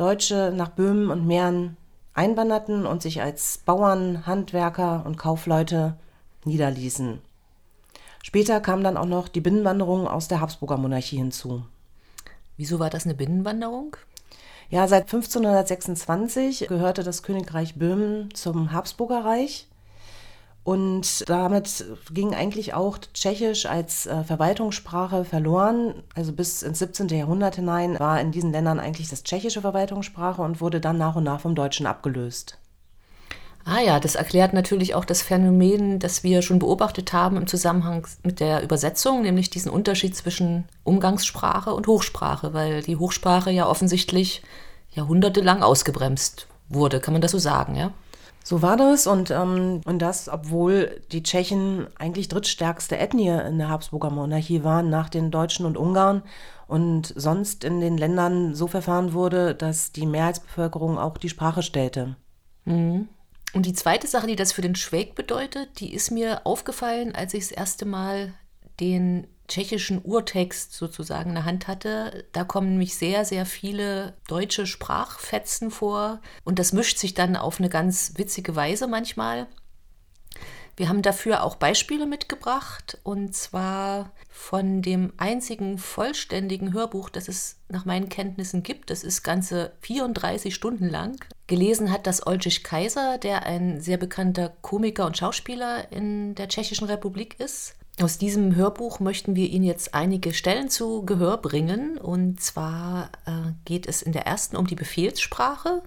Deutsche nach Böhmen und Mähren einwanderten und sich als Bauern, Handwerker und Kaufleute niederließen. Später kam dann auch noch die Binnenwanderung aus der Habsburger Monarchie hinzu. Wieso war das eine Binnenwanderung? Ja, seit 1526 gehörte das Königreich Böhmen zum Habsburger Reich und damit ging eigentlich auch Tschechisch als äh, Verwaltungssprache verloren. Also bis ins 17. Jahrhundert hinein war in diesen Ländern eigentlich das tschechische Verwaltungssprache und wurde dann nach und nach vom Deutschen abgelöst. Ah ja, das erklärt natürlich auch das Phänomen, das wir schon beobachtet haben im Zusammenhang mit der Übersetzung, nämlich diesen Unterschied zwischen Umgangssprache und Hochsprache, weil die Hochsprache ja offensichtlich jahrhundertelang ausgebremst wurde. Kann man das so sagen, ja? So war das und, ähm, und das, obwohl die Tschechen eigentlich drittstärkste Ethnie in der Habsburger Monarchie waren, nach den Deutschen und Ungarn und sonst in den Ländern so verfahren wurde, dass die Mehrheitsbevölkerung auch die Sprache stellte. Mhm. Und die zweite Sache, die das für den Schwäg bedeutet, die ist mir aufgefallen, als ich das erste Mal den tschechischen Urtext sozusagen in der Hand hatte. Da kommen nämlich sehr, sehr viele deutsche Sprachfetzen vor und das mischt sich dann auf eine ganz witzige Weise manchmal. Wir haben dafür auch Beispiele mitgebracht und zwar von dem einzigen vollständigen Hörbuch, das es nach meinen Kenntnissen gibt. Das ist ganze 34 Stunden lang. Gelesen hat das Olgich Kaiser, der ein sehr bekannter Komiker und Schauspieler in der Tschechischen Republik ist. Aus diesem Hörbuch möchten wir Ihnen jetzt einige Stellen zu Gehör bringen. Und zwar äh, geht es in der ersten um die Befehlssprache.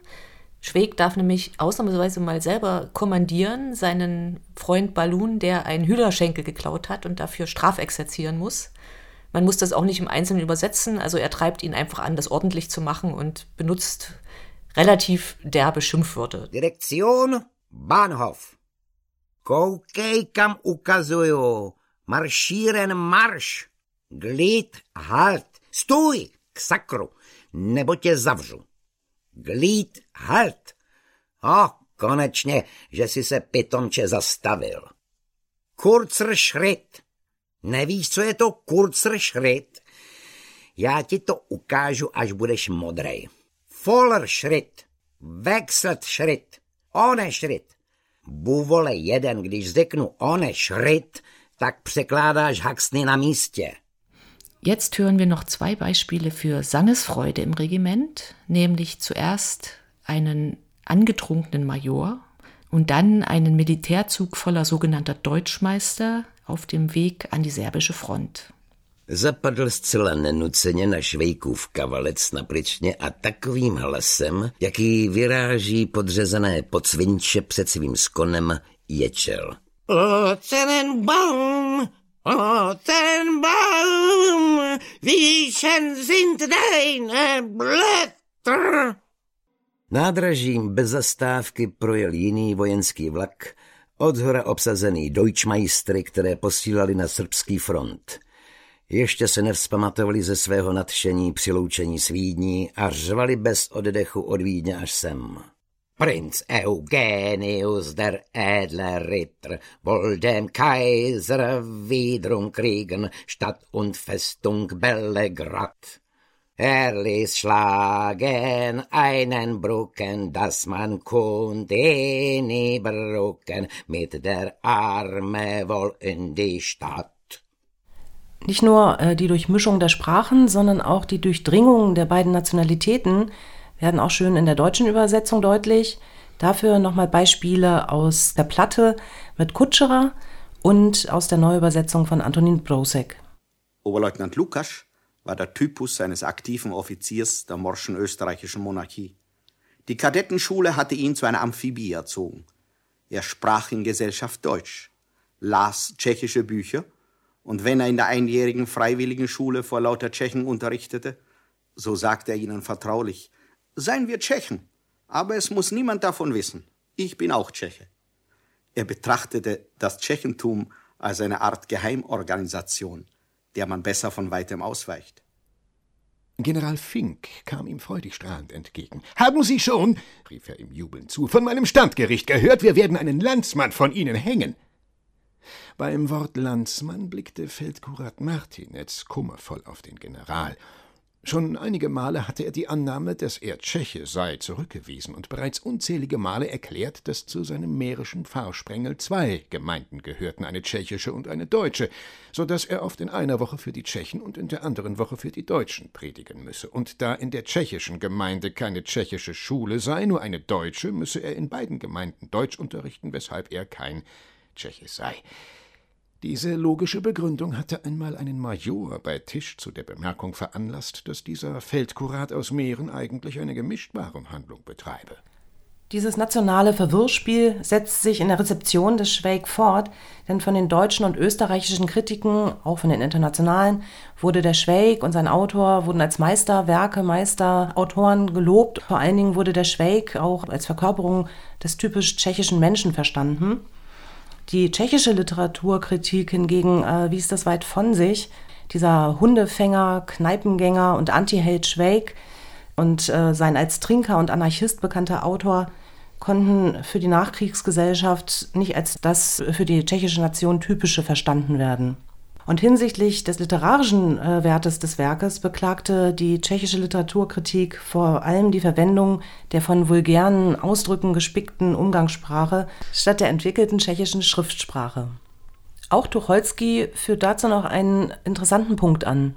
Schweg darf nämlich ausnahmsweise mal selber kommandieren, seinen Freund Balloon, der einen Hühnerschenkel geklaut hat und dafür strafexerzieren muss. Man muss das auch nicht im Einzelnen übersetzen, also er treibt ihn einfach an, das ordentlich zu machen und benutzt relativ derbe Schimpfwörter. Direktion Bahnhof. Koukejkam ukazuju. Marschieren marš. Glid halt. Stůj k sakru, nebo tě zavřu. Glid halt. O, konečně, že si se pitomče zastavil. Kurzer Schritt. Nevíš, co je to Kurzer Schritt? Já ti to ukážu, až budeš modrej. Voller Schritt. Wechselt Schritt. Ohne Schritt. Buvole jeden, když řeknu ohne Schritt, tak překládáš Haxny na místě. Jetzt hören wir noch zwei Beispiele für Sangesfreude im Regiment, nämlich zuerst einen angetrunkenen Major und dann einen Militärzug voller sogenannter Deutschmeister auf dem Weg an die serbische Front. Zapadl zcela nenuceně na švejkův kavalec na pličně a takovým hlasem, jaký vyráží podřezané pocvinče před svým skonem, ječel. O Tenenbaum, o Tenenbaum, wie sind deine Blätter? Nádražím bez zastávky projel jiný vojenský vlak, odhora obsazený Deutschmeistry, které posílali na srbský front. Ještě se nevzpamatovali ze svého nadšení při loučení s Vídní a řvali bez oddechu od Vídně až sem. Prinz Eugenius der edle Ritter woll dem Kaiser wiederum kriegen Stadt und Festung Bellegrad. Er ließ schlagen einen Brucken, dass man konnte nie brucken, mit der Arme wohl in die Stadt. Nicht nur äh, die Durchmischung der Sprachen, sondern auch die Durchdringung der beiden Nationalitäten werden auch schön in der deutschen Übersetzung deutlich. Dafür nochmal Beispiele aus der Platte mit Kutscherer und aus der Neuübersetzung von Antonin Brosek. Oberleutnant Lukas war der Typus eines aktiven Offiziers der morschen österreichischen Monarchie. Die Kadettenschule hatte ihn zu einer Amphibie erzogen. Er sprach in Gesellschaft Deutsch, las tschechische Bücher und wenn er in der einjährigen freiwilligen Schule vor lauter Tschechen unterrichtete, so sagte er ihnen vertraulich, seien wir Tschechen, aber es muss niemand davon wissen. Ich bin auch Tscheche. Er betrachtete das Tschechentum als eine Art Geheimorganisation, der man besser von weitem ausweicht. General Fink kam ihm freudig strahlend entgegen. Haben Sie schon, rief er ihm jubelnd zu, von meinem Standgericht gehört, wir werden einen Landsmann von Ihnen hängen. Beim Wort Landsmann blickte Feldkurat Martinetz kummervoll auf den General. Schon einige Male hatte er die Annahme, dass er Tscheche sei, zurückgewiesen und bereits unzählige Male erklärt, dass zu seinem mährischen Pfarrsprengel zwei Gemeinden gehörten, eine tschechische und eine deutsche, so dass er oft in einer Woche für die Tschechen und in der anderen Woche für die Deutschen predigen müsse. Und da in der tschechischen Gemeinde keine tschechische Schule sei, nur eine deutsche, müsse er in beiden Gemeinden Deutsch unterrichten, weshalb er kein Tscheche sei. Diese logische Begründung hatte einmal einen Major bei Tisch zu der Bemerkung veranlasst, dass dieser Feldkurat aus Mähren eigentlich eine Gemischtwarenhandlung betreibe. Dieses nationale Verwirrspiel setzt sich in der Rezeption des Schweig fort, denn von den deutschen und österreichischen Kritiken, auch von den internationalen, wurde der Schweig und sein Autor wurden als Meisterwerke, Meisterautoren gelobt. Vor allen Dingen wurde der Schweig auch als Verkörperung des typisch tschechischen Menschen verstanden. Die tschechische Literaturkritik hingegen äh, wies das weit von sich. Dieser Hundefänger, Kneipengänger und Anti-Held Schweig und äh, sein als Trinker und Anarchist bekannter Autor konnten für die Nachkriegsgesellschaft nicht als das für die tschechische Nation typische verstanden werden. Und hinsichtlich des literarischen äh, Wertes des Werkes beklagte die tschechische Literaturkritik vor allem die Verwendung der von vulgären Ausdrücken gespickten Umgangssprache statt der entwickelten tschechischen Schriftsprache. Auch Tucholsky führt dazu noch einen interessanten Punkt an.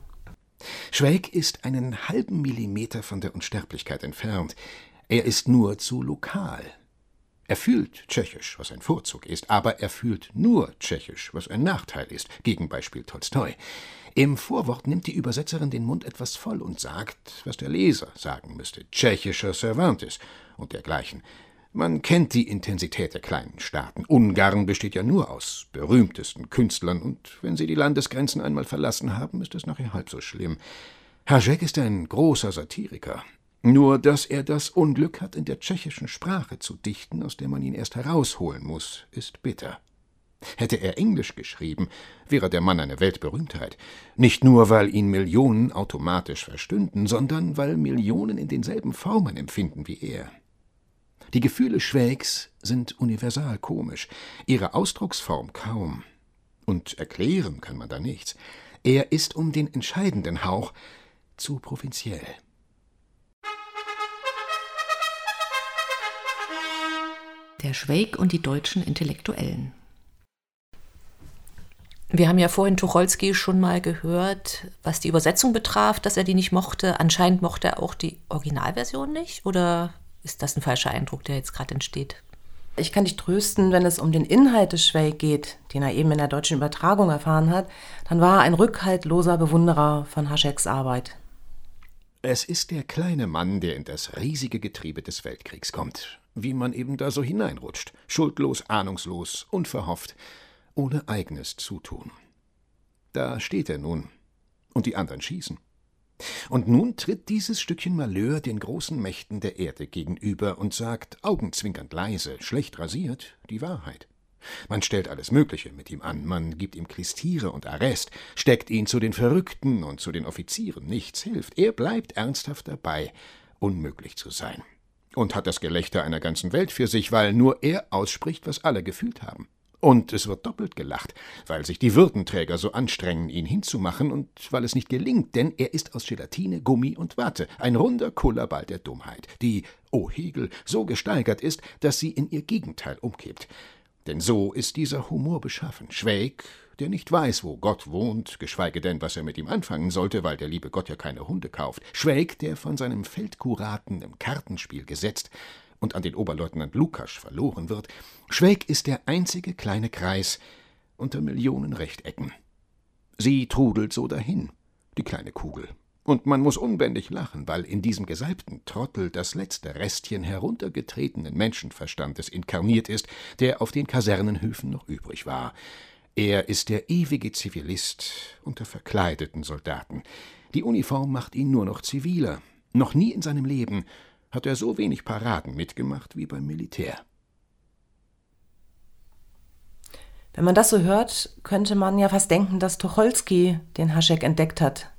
Schweig ist einen halben Millimeter von der Unsterblichkeit entfernt. Er ist nur zu lokal. Er fühlt Tschechisch, was ein Vorzug ist, aber er fühlt nur Tschechisch, was ein Nachteil ist, Gegenbeispiel Tolstoi. Im Vorwort nimmt die Übersetzerin den Mund etwas voll und sagt, was der Leser sagen müsste, tschechischer Cervantes und dergleichen. Man kennt die Intensität der kleinen Staaten. Ungarn besteht ja nur aus berühmtesten Künstlern, und wenn sie die Landesgrenzen einmal verlassen haben, ist es nachher halb so schlimm. Hašek ist ein großer Satiriker, nur dass er das Unglück hat, in der tschechischen Sprache zu dichten, aus der man ihn erst herausholen muss, ist bitter. Hätte er Englisch geschrieben, wäre der Mann eine Weltberühmtheit. Nicht nur, weil ihn Millionen automatisch verstünden, sondern weil Millionen in denselben Formen empfinden wie er. Die Gefühle Schwägs sind universal komisch, ihre Ausdrucksform kaum. Und erklären kann man da nichts. Er ist um den entscheidenden Hauch zu provinziell. Der Schweig und die deutschen Intellektuellen. Wir haben ja vorhin Tucholsky schon mal gehört, was die Übersetzung betraf, dass er die nicht mochte. Anscheinend mochte er auch die Originalversion nicht. Oder ist das ein falscher Eindruck, der jetzt gerade entsteht? Ich kann dich trösten, wenn es um den Inhalt des Schweig geht, den er eben in der deutschen Übertragung erfahren hat, dann war er ein rückhaltloser Bewunderer von Hascheks Arbeit. Es ist der kleine Mann, der in das riesige Getriebe des Weltkriegs kommt, wie man eben da so hineinrutscht, schuldlos, ahnungslos, unverhofft, ohne eigenes Zutun. Da steht er nun, und die anderen schießen. Und nun tritt dieses Stückchen Malheur den großen Mächten der Erde gegenüber und sagt, augenzwinkernd leise, schlecht rasiert, die Wahrheit. Man stellt alles Mögliche mit ihm an, man gibt ihm Klistiere und Arrest, steckt ihn zu den Verrückten und zu den Offizieren, nichts hilft. Er bleibt ernsthaft dabei, unmöglich zu sein. Und hat das Gelächter einer ganzen Welt für sich, weil nur er ausspricht, was alle gefühlt haben. Und es wird doppelt gelacht, weil sich die Würdenträger so anstrengen, ihn hinzumachen, und weil es nicht gelingt, denn er ist aus Gelatine, Gummi und Watte, ein runder Kullerball der Dummheit, die, o oh Hegel, so gesteigert ist, dass sie in ihr Gegenteil umkippt. Denn so ist dieser Humor beschaffen. Schwäg, der nicht weiß, wo Gott wohnt, geschweige denn, was er mit ihm anfangen sollte, weil der liebe Gott ja keine Hunde kauft. Schwäg, der von seinem Feldkuraten im Kartenspiel gesetzt und an den Oberleutnant Lukasch verloren wird. Schwäg ist der einzige kleine Kreis unter Millionen Rechtecken. Sie trudelt so dahin, die kleine Kugel, und man muss unbändig lachen, weil in diesem gesalbten Trottel das letzte Restchen heruntergetretenen Menschenverstandes inkarniert ist, der auf den Kasernenhöfen noch übrig war. Er ist der ewige Zivilist unter verkleideten Soldaten. Die Uniform macht ihn nur noch ziviler. Noch nie in seinem Leben hat er so wenig Paraden mitgemacht wie beim Militär. Wenn man das so hört, könnte man ja fast denken, dass Tucholsky den Haschek entdeckt hat.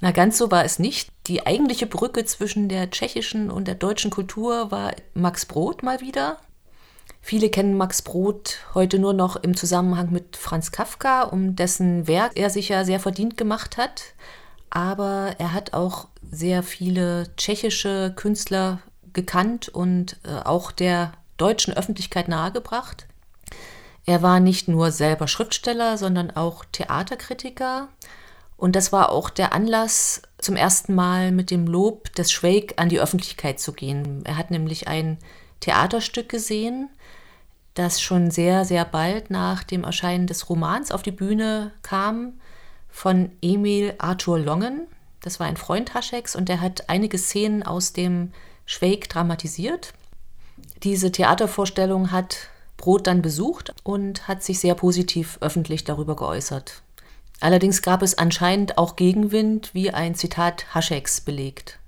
Na, ganz so war es nicht. Die eigentliche Brücke zwischen der tschechischen und der deutschen Kultur war Max Brod mal wieder. Viele kennen Max Brod heute nur noch im Zusammenhang mit Franz Kafka, um dessen Werk er sich ja sehr verdient gemacht hat. Aber er hat auch sehr viele tschechische Künstler gekannt und äh, auch der deutschen Öffentlichkeit nahegebracht. Er war nicht nur selber Schriftsteller, sondern auch Theaterkritiker und das war auch der Anlass, zum ersten Mal mit dem Lob des Schweig an die Öffentlichkeit zu gehen. Er hat nämlich ein Theaterstück gesehen, das schon sehr, sehr bald nach dem Erscheinen des Romans auf die Bühne kam, von Emil Arthur Longen. Das war ein Freund Hascheks und der hat einige Szenen aus dem Schweig dramatisiert. Diese Theatervorstellung hat Brot dann besucht und hat sich sehr positiv öffentlich darüber geäußert. Allerdings gab es anscheinend auch Gegenwind, wie ein Zitat Hascheks belegt.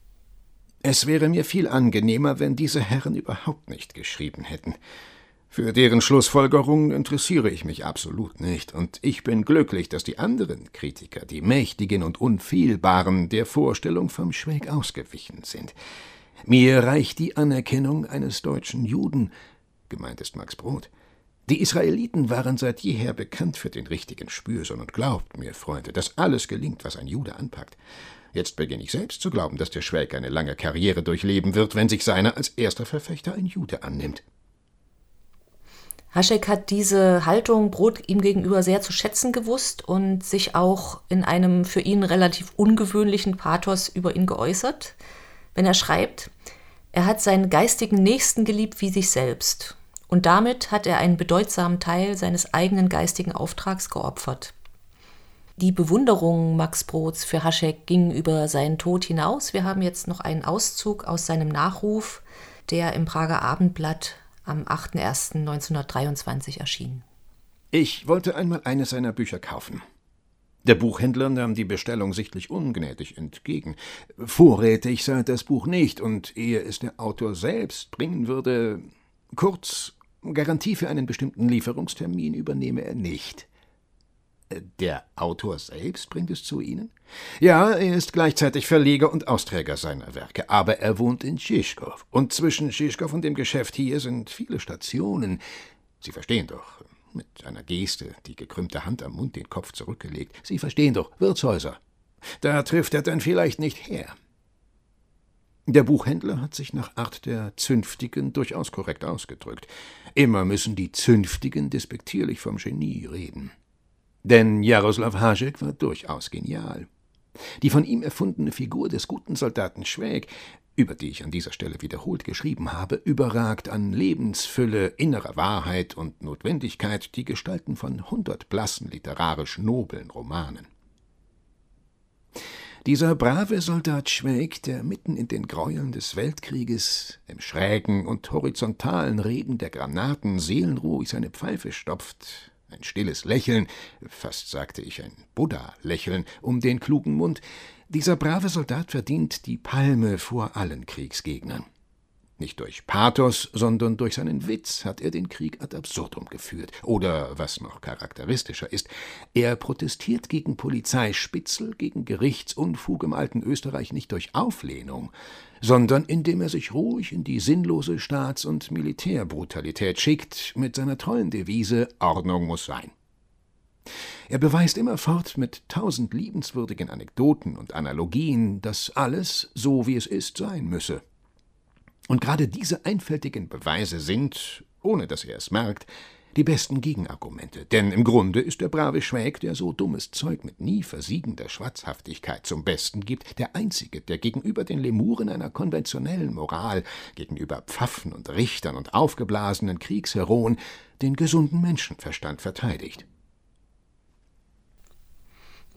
Es wäre mir viel angenehmer, wenn diese Herren überhaupt nicht geschrieben hätten. Für deren Schlussfolgerungen interessiere ich mich absolut nicht, und ich bin glücklich, dass die anderen Kritiker, die mächtigen und unfehlbaren, der Vorstellung vom Schweg ausgewichen sind. Mir reicht die Anerkennung eines deutschen Juden, gemeint ist Max Brot, die Israeliten waren seit jeher bekannt für den richtigen Spürsinn und glaubt mir, Freunde, dass alles gelingt, was ein Jude anpackt. Jetzt beginne ich selbst zu glauben, dass der Schwäg eine lange Karriere durchleben wird, wenn sich seiner als erster Verfechter ein Jude annimmt. Haschek hat diese Haltung Brot ihm gegenüber sehr zu schätzen gewusst und sich auch in einem für ihn relativ ungewöhnlichen Pathos über ihn geäußert, wenn er schreibt, er hat seinen geistigen Nächsten geliebt wie sich selbst Und damit hat er einen bedeutsamen Teil seines eigenen geistigen Auftrags geopfert. Die Bewunderung Max Brots für Haschek ging über seinen Tod hinaus. Wir haben jetzt noch einen Auszug aus seinem Nachruf, der im Prager Abendblatt am 8.01.1923 erschien. Ich wollte einmal eines seiner Bücher kaufen. Der Buchhändler nahm die Bestellung sichtlich ungnädig entgegen. Vorrätig sei das Buch nicht, und ehe es der Autor selbst bringen würde, kurz Garantie für einen bestimmten Lieferungstermin übernehme er nicht. Der Autor selbst bringt es zu Ihnen? Ja, er ist gleichzeitig Verleger und Austräger seiner Werke, aber er wohnt in Schischkow. Und zwischen Schischkow und dem Geschäft hier sind viele Stationen. Sie verstehen doch, mit einer Geste, die gekrümmte Hand am Mund, den Kopf zurückgelegt. Sie verstehen doch, Wirtshäuser. Da trifft er dann vielleicht nicht her. Der Buchhändler hat sich nach Art der Zünftigen durchaus korrekt ausgedrückt. Immer müssen die Zünftigen despektierlich vom Genie reden. Denn Jaroslav Hašek war durchaus genial. Die von ihm erfundene Figur des guten Soldaten Schwäg, über die ich an dieser Stelle wiederholt geschrieben habe, überragt an Lebensfülle, innerer Wahrheit und Notwendigkeit die Gestalten von hundert blassen, literarisch noblen Romanen. Dieser brave Soldat Schwäg, der mitten in den Gräueln des Weltkrieges, im schrägen und horizontalen Regen der Granaten seelenruhig seine Pfeife stopft, ein stilles Lächeln, fast sagte ich ein Buddha-Lächeln, um den klugen Mund. Dieser brave Soldat verdient die Palme vor allen Kriegsgegnern. Nicht durch Pathos, sondern durch seinen Witz hat er den Krieg ad absurdum geführt. Oder, was noch charakteristischer ist, er protestiert gegen Polizeispitzel, gegen Gerichtsunfug im alten Österreich nicht durch Auflehnung, sondern indem er sich ruhig in die sinnlose Staats- und Militärbrutalität schickt, mit seiner tollen Devise Ordnung muss sein. Er beweist immerfort mit tausend liebenswürdigen Anekdoten und Analogien, dass alles, so wie es ist, sein müsse. Und gerade diese einfältigen Beweise sind, ohne dass er es merkt, die besten Gegenargumente, denn im Grunde ist der brave Schwäg, der so dummes Zeug mit nie versiegender Schwatzhaftigkeit zum Besten gibt, der einzige, der gegenüber den Lemuren einer konventionellen Moral, gegenüber Pfaffen und Richtern und aufgeblasenen Kriegsheroen den gesunden Menschenverstand verteidigt.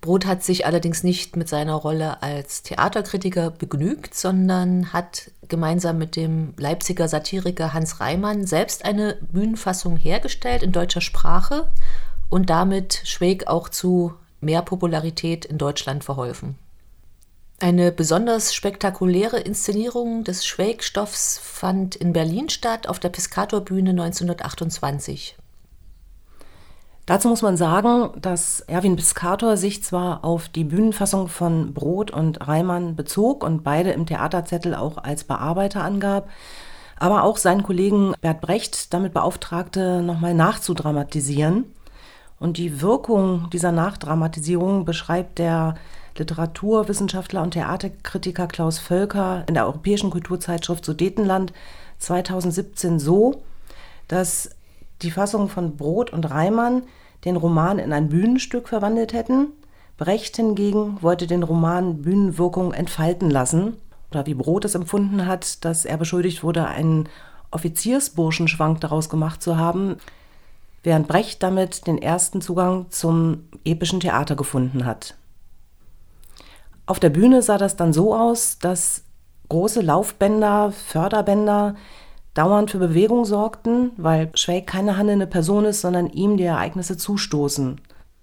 Brot hat sich allerdings nicht mit seiner Rolle als Theaterkritiker begnügt, sondern hat gemeinsam mit dem Leipziger Satiriker Hans Reimann selbst eine Bühnenfassung hergestellt in deutscher Sprache und damit Schweg auch zu mehr Popularität in Deutschland verholfen. Eine besonders spektakuläre Inszenierung des Schwägstoffs fand in Berlin statt auf der Piscatorbühne 1928. Dazu muss man sagen, dass Erwin Piscator sich zwar auf die Bühnenfassung von Brot und Reimann bezog und beide im Theaterzettel auch als Bearbeiter angab, aber auch seinen Kollegen Bert Brecht damit beauftragte, nochmal nachzudramatisieren. Und die Wirkung dieser Nachdramatisierung beschreibt der Literaturwissenschaftler und Theaterkritiker Klaus Völker in der Europäischen Kulturzeitschrift Sudetenland 2017 so, dass die Fassung von Brot und Reimann den Roman in ein Bühnenstück verwandelt hätten. Brecht hingegen wollte den Roman Bühnenwirkung entfalten lassen. Oder wie Brot es empfunden hat, dass er beschuldigt wurde, einen Offiziersburschenschwank daraus gemacht zu haben, während Brecht damit den ersten Zugang zum epischen Theater gefunden hat. Auf der Bühne sah das dann so aus, dass große Laufbänder, Förderbänder dauernd für Bewegung sorgten, weil Schweig keine handelnde Person ist, sondern ihm die Ereignisse zustoßen.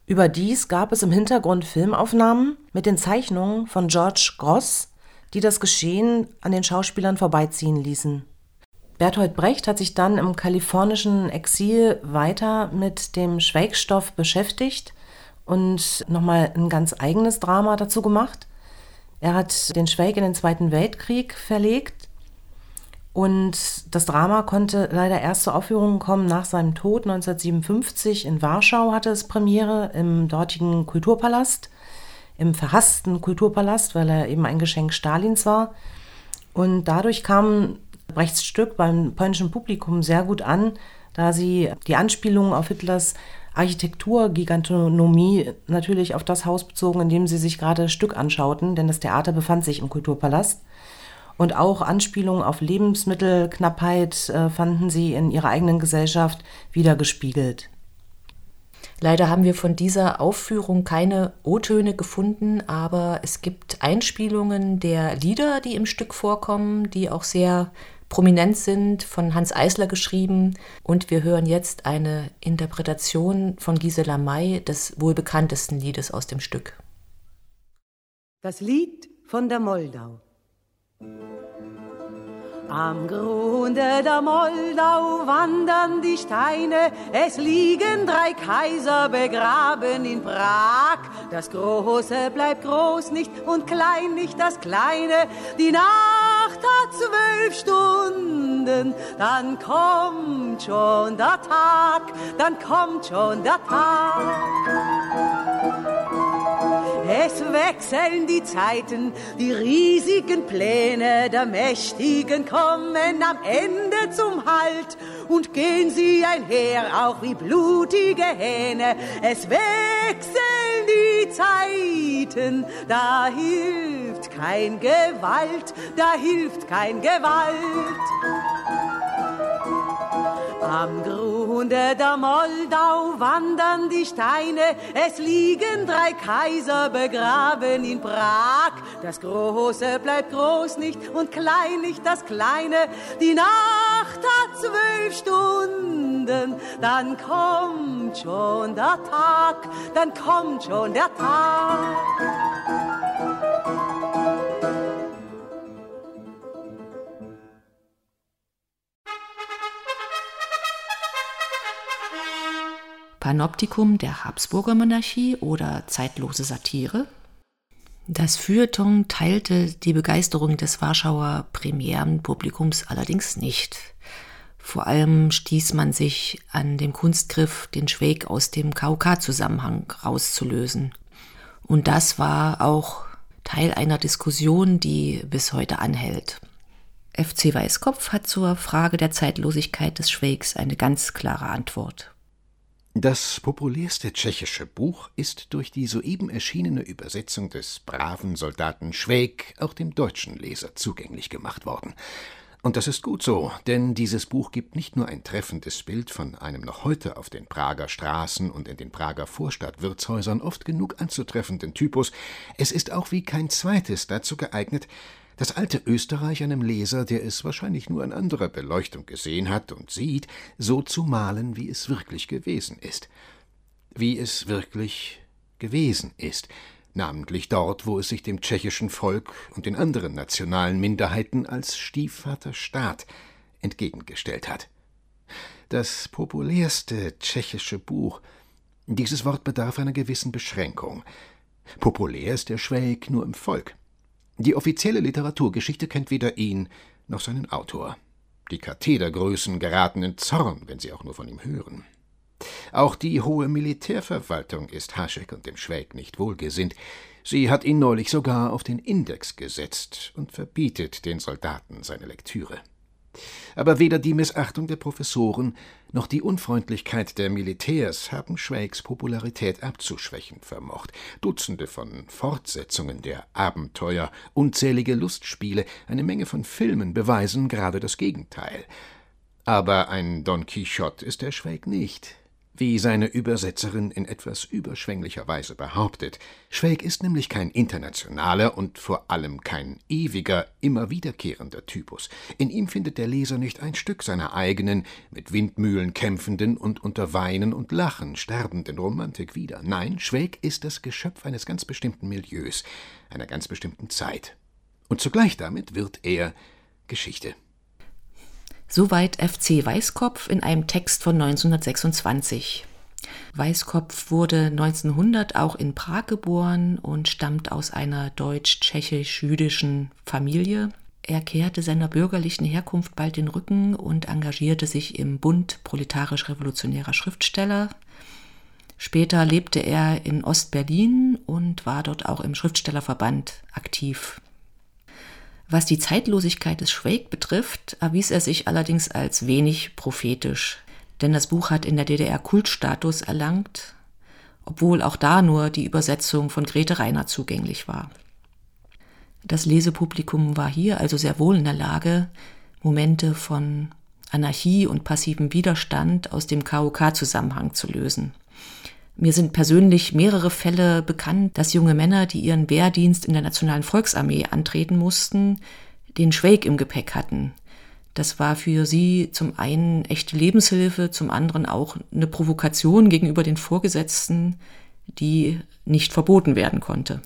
Überdies gab es im Hintergrund Filmaufnahmen mit den Zeichnungen von George Gross, die das Geschehen an den Schauspielern vorbeiziehen ließen. Bertolt Brecht hat sich dann im kalifornischen Exil weiter mit dem Schweigstoff beschäftigt und nochmal ein ganz eigenes Drama dazu gemacht. Er hat den Schweig in den Zweiten Weltkrieg verlegt und das Drama konnte leider erst zur Aufführung kommen nach seinem Tod 1957. In Warschau hatte es Premiere im dortigen Kulturpalast, im verhassten Kulturpalast, weil er eben ein Geschenk Stalins war. Und dadurch kam Brechts Stück beim polnischen Publikum sehr gut an, da sie die Anspielungen auf Hitlers Architekturgigantonomie natürlich auf das Haus bezogen, in dem sie sich gerade Stück anschauten, denn das Theater befand sich im Kulturpalast. Und auch Anspielungen auf Lebensmittelknappheit äh, fanden sie in ihrer eigenen Gesellschaft wiedergespiegelt. Leider haben wir von dieser Aufführung keine O-Töne gefunden, aber es gibt Einspielungen der Lieder, die im Stück vorkommen, die auch sehr prominent sind, von Hans Eisler geschrieben. Und wir hören jetzt eine Interpretation von Gisela May des wohl bekanntesten Liedes aus dem Stück. Das Lied von der Moldau. Am Grunde der Moldau wandern die Steine, es liegen drei Kaiser begraben in Prag. Das Große bleibt groß nicht und klein nicht das Kleine. Die Nacht hat zwölf Stunden, dann kommt schon der Tag, dann kommt schon der Tag. Es wechseln die Zeiten, die riesigen Pläne der Mächtigen kommen am Ende zum Halt und gehen sie einher, auch wie blutige Hähne. Es wechseln die Zeiten, da hilft kein Gewalt, da hilft kein Gewalt. Am Grunde der Moldau wandern die Steine, es liegen drei Kaiser begraben in Prag. Das Große bleibt groß nicht und klein nicht das Kleine. Die Nacht hat zwölf Stunden, dann kommt schon der Tag, dann kommt schon der Tag. Panoptikum der Habsburger Monarchie oder zeitlose Satire? Das Feuilleton teilte die Begeisterung des Warschauer Premierenpublikums allerdings nicht. Vor allem stieß man sich an dem Kunstgriff, den Schweg aus dem KOK-Zusammenhang rauszulösen. Und das war auch Teil einer Diskussion, die bis heute anhält. FC Weißkopf hat zur Frage der Zeitlosigkeit des Schwegs eine ganz klare Antwort. Das populärste tschechische Buch ist durch die soeben erschienene Übersetzung des braven Soldaten Schweg auch dem deutschen Leser zugänglich gemacht worden. Und das ist gut so, denn dieses Buch gibt nicht nur ein treffendes Bild von einem noch heute auf den Prager Straßen und in den Prager Vorstadtwirtshäusern oft genug anzutreffenden Typus, es ist auch wie kein zweites dazu geeignet, das alte Österreich einem Leser, der es wahrscheinlich nur in anderer Beleuchtung gesehen hat und sieht, so zu malen, wie es wirklich gewesen ist. Wie es wirklich gewesen ist, namentlich dort, wo es sich dem tschechischen Volk und den anderen nationalen Minderheiten als Stiefvater Staat entgegengestellt hat. Das populärste tschechische Buch. Dieses Wort bedarf einer gewissen Beschränkung. Populär ist der Schwelg nur im Volk. Die offizielle Literaturgeschichte kennt weder ihn noch seinen Autor. Die Kathedergrößen geraten in Zorn, wenn sie auch nur von ihm hören. Auch die hohe Militärverwaltung ist Haschek und dem Schwäg nicht wohlgesinnt. Sie hat ihn neulich sogar auf den Index gesetzt und verbietet den Soldaten seine Lektüre. Aber weder die Missachtung der Professoren noch die Unfreundlichkeit der Militärs haben Schweigs Popularität abzuschwächen vermocht. Dutzende von Fortsetzungen der Abenteuer, unzählige Lustspiele, eine Menge von Filmen beweisen gerade das Gegenteil. Aber ein Don Quixote ist der Schweig nicht wie seine Übersetzerin in etwas überschwänglicher Weise behauptet. Schwelg ist nämlich kein internationaler und vor allem kein ewiger, immer wiederkehrender Typus. In ihm findet der Leser nicht ein Stück seiner eigenen, mit Windmühlen kämpfenden und unter Weinen und Lachen sterbenden Romantik wieder. Nein, Schwelg ist das Geschöpf eines ganz bestimmten Milieus, einer ganz bestimmten Zeit. Und zugleich damit wird er Geschichte. Soweit FC Weißkopf in einem Text von 1926. Weißkopf wurde 1900 auch in Prag geboren und stammt aus einer deutsch-tschechisch-jüdischen Familie. Er kehrte seiner bürgerlichen Herkunft bald den Rücken und engagierte sich im Bund proletarisch-revolutionärer Schriftsteller. Später lebte er in Ostberlin und war dort auch im Schriftstellerverband aktiv. Was die Zeitlosigkeit des Schweig betrifft, erwies er sich allerdings als wenig prophetisch, denn das Buch hat in der DDR Kultstatus erlangt, obwohl auch da nur die Übersetzung von Grete Reiner zugänglich war. Das Lesepublikum war hier also sehr wohl in der Lage, Momente von Anarchie und passivem Widerstand aus dem KOK-Zusammenhang zu lösen. Mir sind persönlich mehrere Fälle bekannt, dass junge Männer, die ihren Wehrdienst in der Nationalen Volksarmee antreten mussten, den Schweig im Gepäck hatten. Das war für sie zum einen echte Lebenshilfe, zum anderen auch eine Provokation gegenüber den Vorgesetzten, die nicht verboten werden konnte.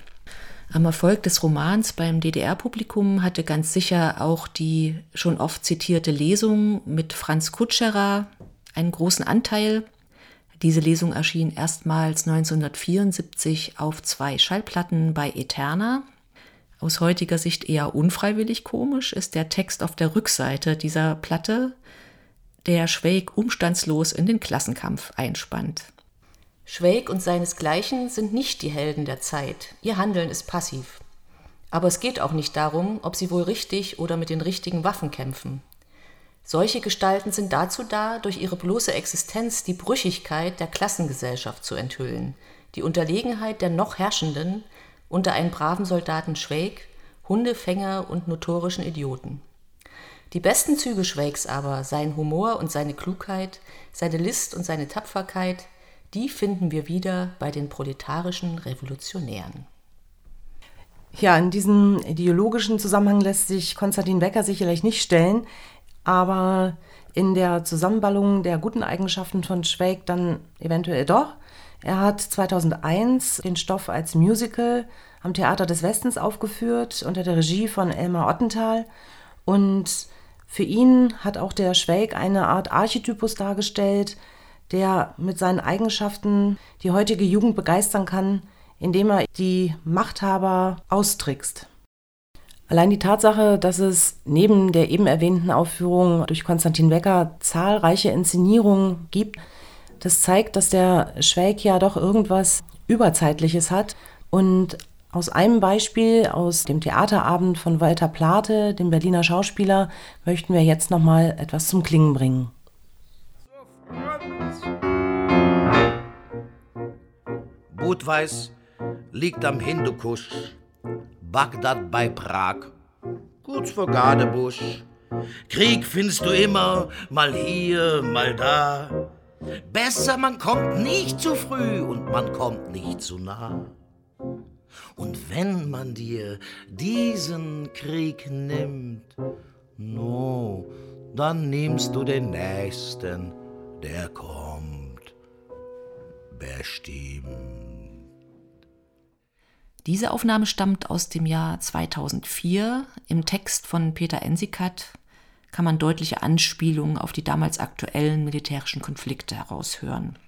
Am Erfolg des Romans beim DDR-Publikum hatte ganz sicher auch die schon oft zitierte Lesung mit Franz Kutscherer einen großen Anteil. Diese Lesung erschien erstmals 1974 auf zwei Schallplatten bei Eterna. Aus heutiger Sicht eher unfreiwillig komisch ist der Text auf der Rückseite dieser Platte, der Schweig umstandslos in den Klassenkampf einspannt. Schweig und seinesgleichen sind nicht die Helden der Zeit. Ihr Handeln ist passiv. Aber es geht auch nicht darum, ob sie wohl richtig oder mit den richtigen Waffen kämpfen. Solche Gestalten sind dazu da, durch ihre bloße Existenz die Brüchigkeit der Klassengesellschaft zu enthüllen, die Unterlegenheit der noch Herrschenden unter einen braven Soldaten Schweig, Hundefänger und notorischen Idioten. Die besten Züge Schweigs aber, sein Humor und seine Klugheit, seine List und seine Tapferkeit, die finden wir wieder bei den proletarischen Revolutionären. Ja, in diesen ideologischen Zusammenhang lässt sich Konstantin Becker sicherlich nicht stellen, aber in der Zusammenballung der guten Eigenschaften von Schweig dann eventuell doch. Er hat 2001 den Stoff als Musical am Theater des Westens aufgeführt unter der Regie von Elmar Ottenthal und für ihn hat auch der Schweig eine Art Archetypus dargestellt, der mit seinen Eigenschaften die heutige Jugend begeistern kann, indem er die Machthaber austrickst. Allein die Tatsache, dass es neben der eben erwähnten Aufführung durch Konstantin Wecker zahlreiche Inszenierungen gibt, das zeigt, dass der Schwäg ja doch irgendwas Überzeitliches hat. Und aus einem Beispiel aus dem Theaterabend von Walter Plate, dem Berliner Schauspieler, möchten wir jetzt noch mal etwas zum Klingen bringen. Budweis liegt am Hindukusch, Bagdad bei Prag, kurz vor Gadebusch. Krieg findest du immer, mal hier, mal da. Besser, man kommt nicht zu früh und man kommt nicht zu nah. Und wenn man dir diesen Krieg nimmt, no, dann nimmst du den nächsten, der kommt. Bestimmt. Diese Aufnahme stammt aus dem Jahr 2004. Im Text von Peter Ensikat kann man deutliche Anspielungen auf die damals aktuellen militärischen Konflikte heraushören.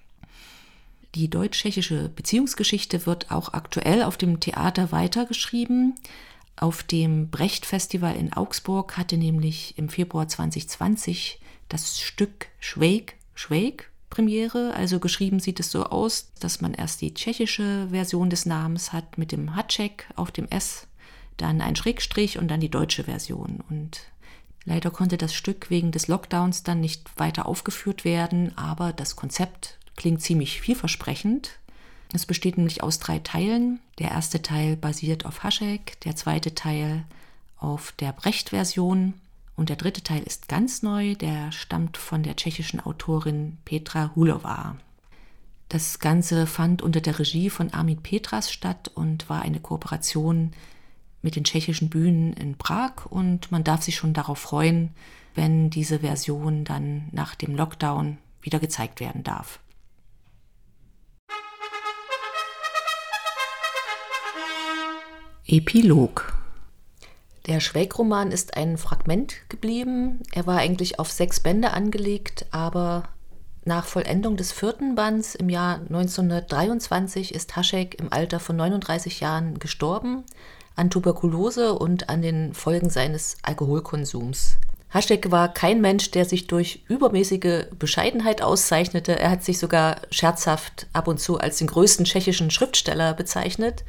Die deutsch-tschechische Beziehungsgeschichte wird auch aktuell auf dem Theater weitergeschrieben. Auf dem Brecht-Festival in Augsburg hatte nämlich im Februar 2020 das Stück Schweig, Schweig Premiere. Also geschrieben sieht es so aus, dass man erst die tschechische Version des Namens hat mit dem Hatschek auf dem S, dann ein Schrägstrich und dann die deutsche Version. Und leider konnte das Stück wegen des Lockdowns dann nicht weiter aufgeführt werden, aber das Konzept klingt ziemlich vielversprechend. Es besteht nämlich aus drei Teilen. Der erste Teil basiert auf Haschek, der zweite Teil auf der Brecht-Version und der dritte Teil ist ganz neu, der stammt von der tschechischen Autorin Petra Hulova. Das Ganze fand unter der Regie von Armin Petras statt und war eine Kooperation mit den tschechischen Bühnen in Prag und man darf sich schon darauf freuen, wenn diese Version dann nach dem Lockdown wieder gezeigt werden darf. Epilog der Schwelg-Roman ist ein Fragment geblieben. Er war eigentlich auf sechs Bände angelegt, aber nach Vollendung des vierten Bands im Jahr 1923 ist Haschek im Alter von 39 Jahren gestorben an Tuberkulose und an den Folgen seines Alkoholkonsums. Haschek war kein Mensch, der sich durch übermäßige Bescheidenheit auszeichnete. Er hat sich sogar scherzhaft ab und zu als den größten tschechischen Schriftsteller bezeichnet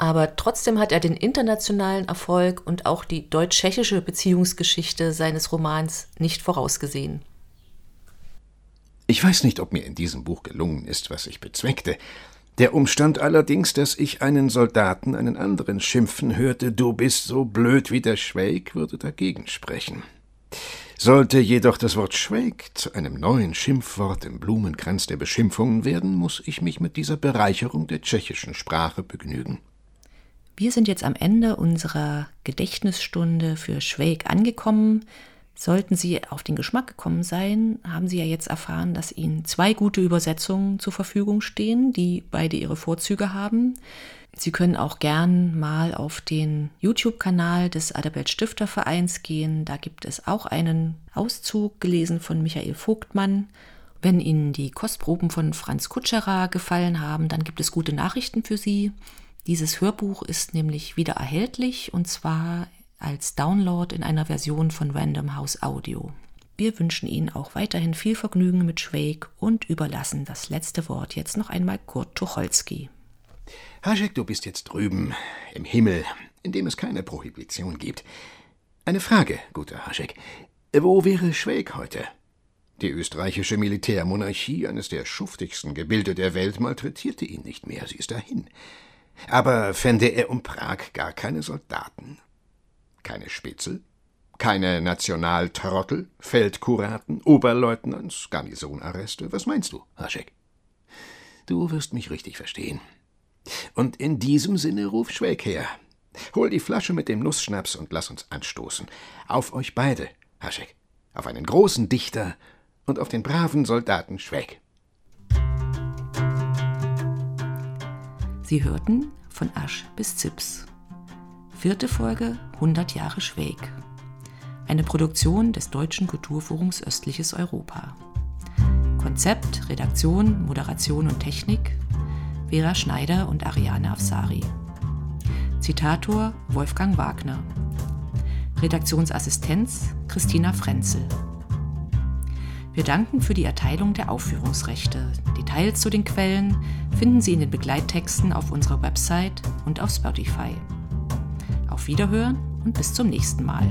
aber trotzdem hat er den internationalen Erfolg und auch die deutsch-tschechische Beziehungsgeschichte seines Romans nicht vorausgesehen. Ich weiß nicht, ob mir in diesem Buch gelungen ist, was ich bezweckte. Der Umstand allerdings, dass ich einen Soldaten einen anderen schimpfen hörte, du bist so blöd wie der Schweig, würde dagegen sprechen. Sollte jedoch das Wort Schweig zu einem neuen Schimpfwort im Blumenkranz der Beschimpfungen werden, muss ich mich mit dieser Bereicherung der tschechischen Sprache begnügen. Wir sind jetzt am Ende unserer Gedächtnisstunde für Schweig angekommen. Sollten Sie auf den Geschmack gekommen sein, haben Sie ja jetzt erfahren, dass Ihnen zwei gute Übersetzungen zur Verfügung stehen, die beide ihre Vorzüge haben. Sie können auch gern mal auf den YouTube-Kanal des Adalbert Stifter Vereins gehen. Da gibt es auch einen Auszug gelesen von Michael Vogtmann. Wenn Ihnen die Kostproben von Franz Kutscherer gefallen haben, dann gibt es gute Nachrichten für Sie. Dieses Hörbuch ist nämlich wieder erhältlich und zwar als Download in einer Version von Random House Audio. Wir wünschen Ihnen auch weiterhin viel Vergnügen mit Schweig und überlassen das letzte Wort jetzt noch einmal Kurt Tucholsky. Haschek, du bist jetzt drüben im Himmel, in dem es keine Prohibition gibt. Eine Frage, guter Haschek. Wo wäre Schweig heute? Die österreichische Militärmonarchie, eines der schuftigsten Gebilde der Welt, malträtierte ihn nicht mehr. Sie ist dahin. Aber fände er um Prag gar keine Soldaten, keine Spitzel, keine Nationaltrottel, Feldkuraten, Oberleutnants, Garnisonarreste. Was meinst du, Haschek? Du wirst mich richtig verstehen. Und in diesem Sinne ruf Schweg her. Hol die Flasche mit dem Nussschnaps und lass uns anstoßen. Auf euch beide, Haschek. Auf einen großen Dichter und auf den braven Soldaten Schweg. Sie hörten von Asch bis Zips. Vierte Folge 100 Jahre Schweg. Eine Produktion des Deutschen Kulturforums Östliches Europa. Konzept, Redaktion, Moderation und Technik Vera Schneider und Ariane Afsari. Zitator Wolfgang Wagner. Redaktionsassistenz Christina Frenzel. Wir danken für die Erteilung der Aufführungsrechte. Details zu den Quellen finden Sie in den Begleittexten auf unserer Website und auf Spotify. Auf Wiederhören und bis zum nächsten Mal.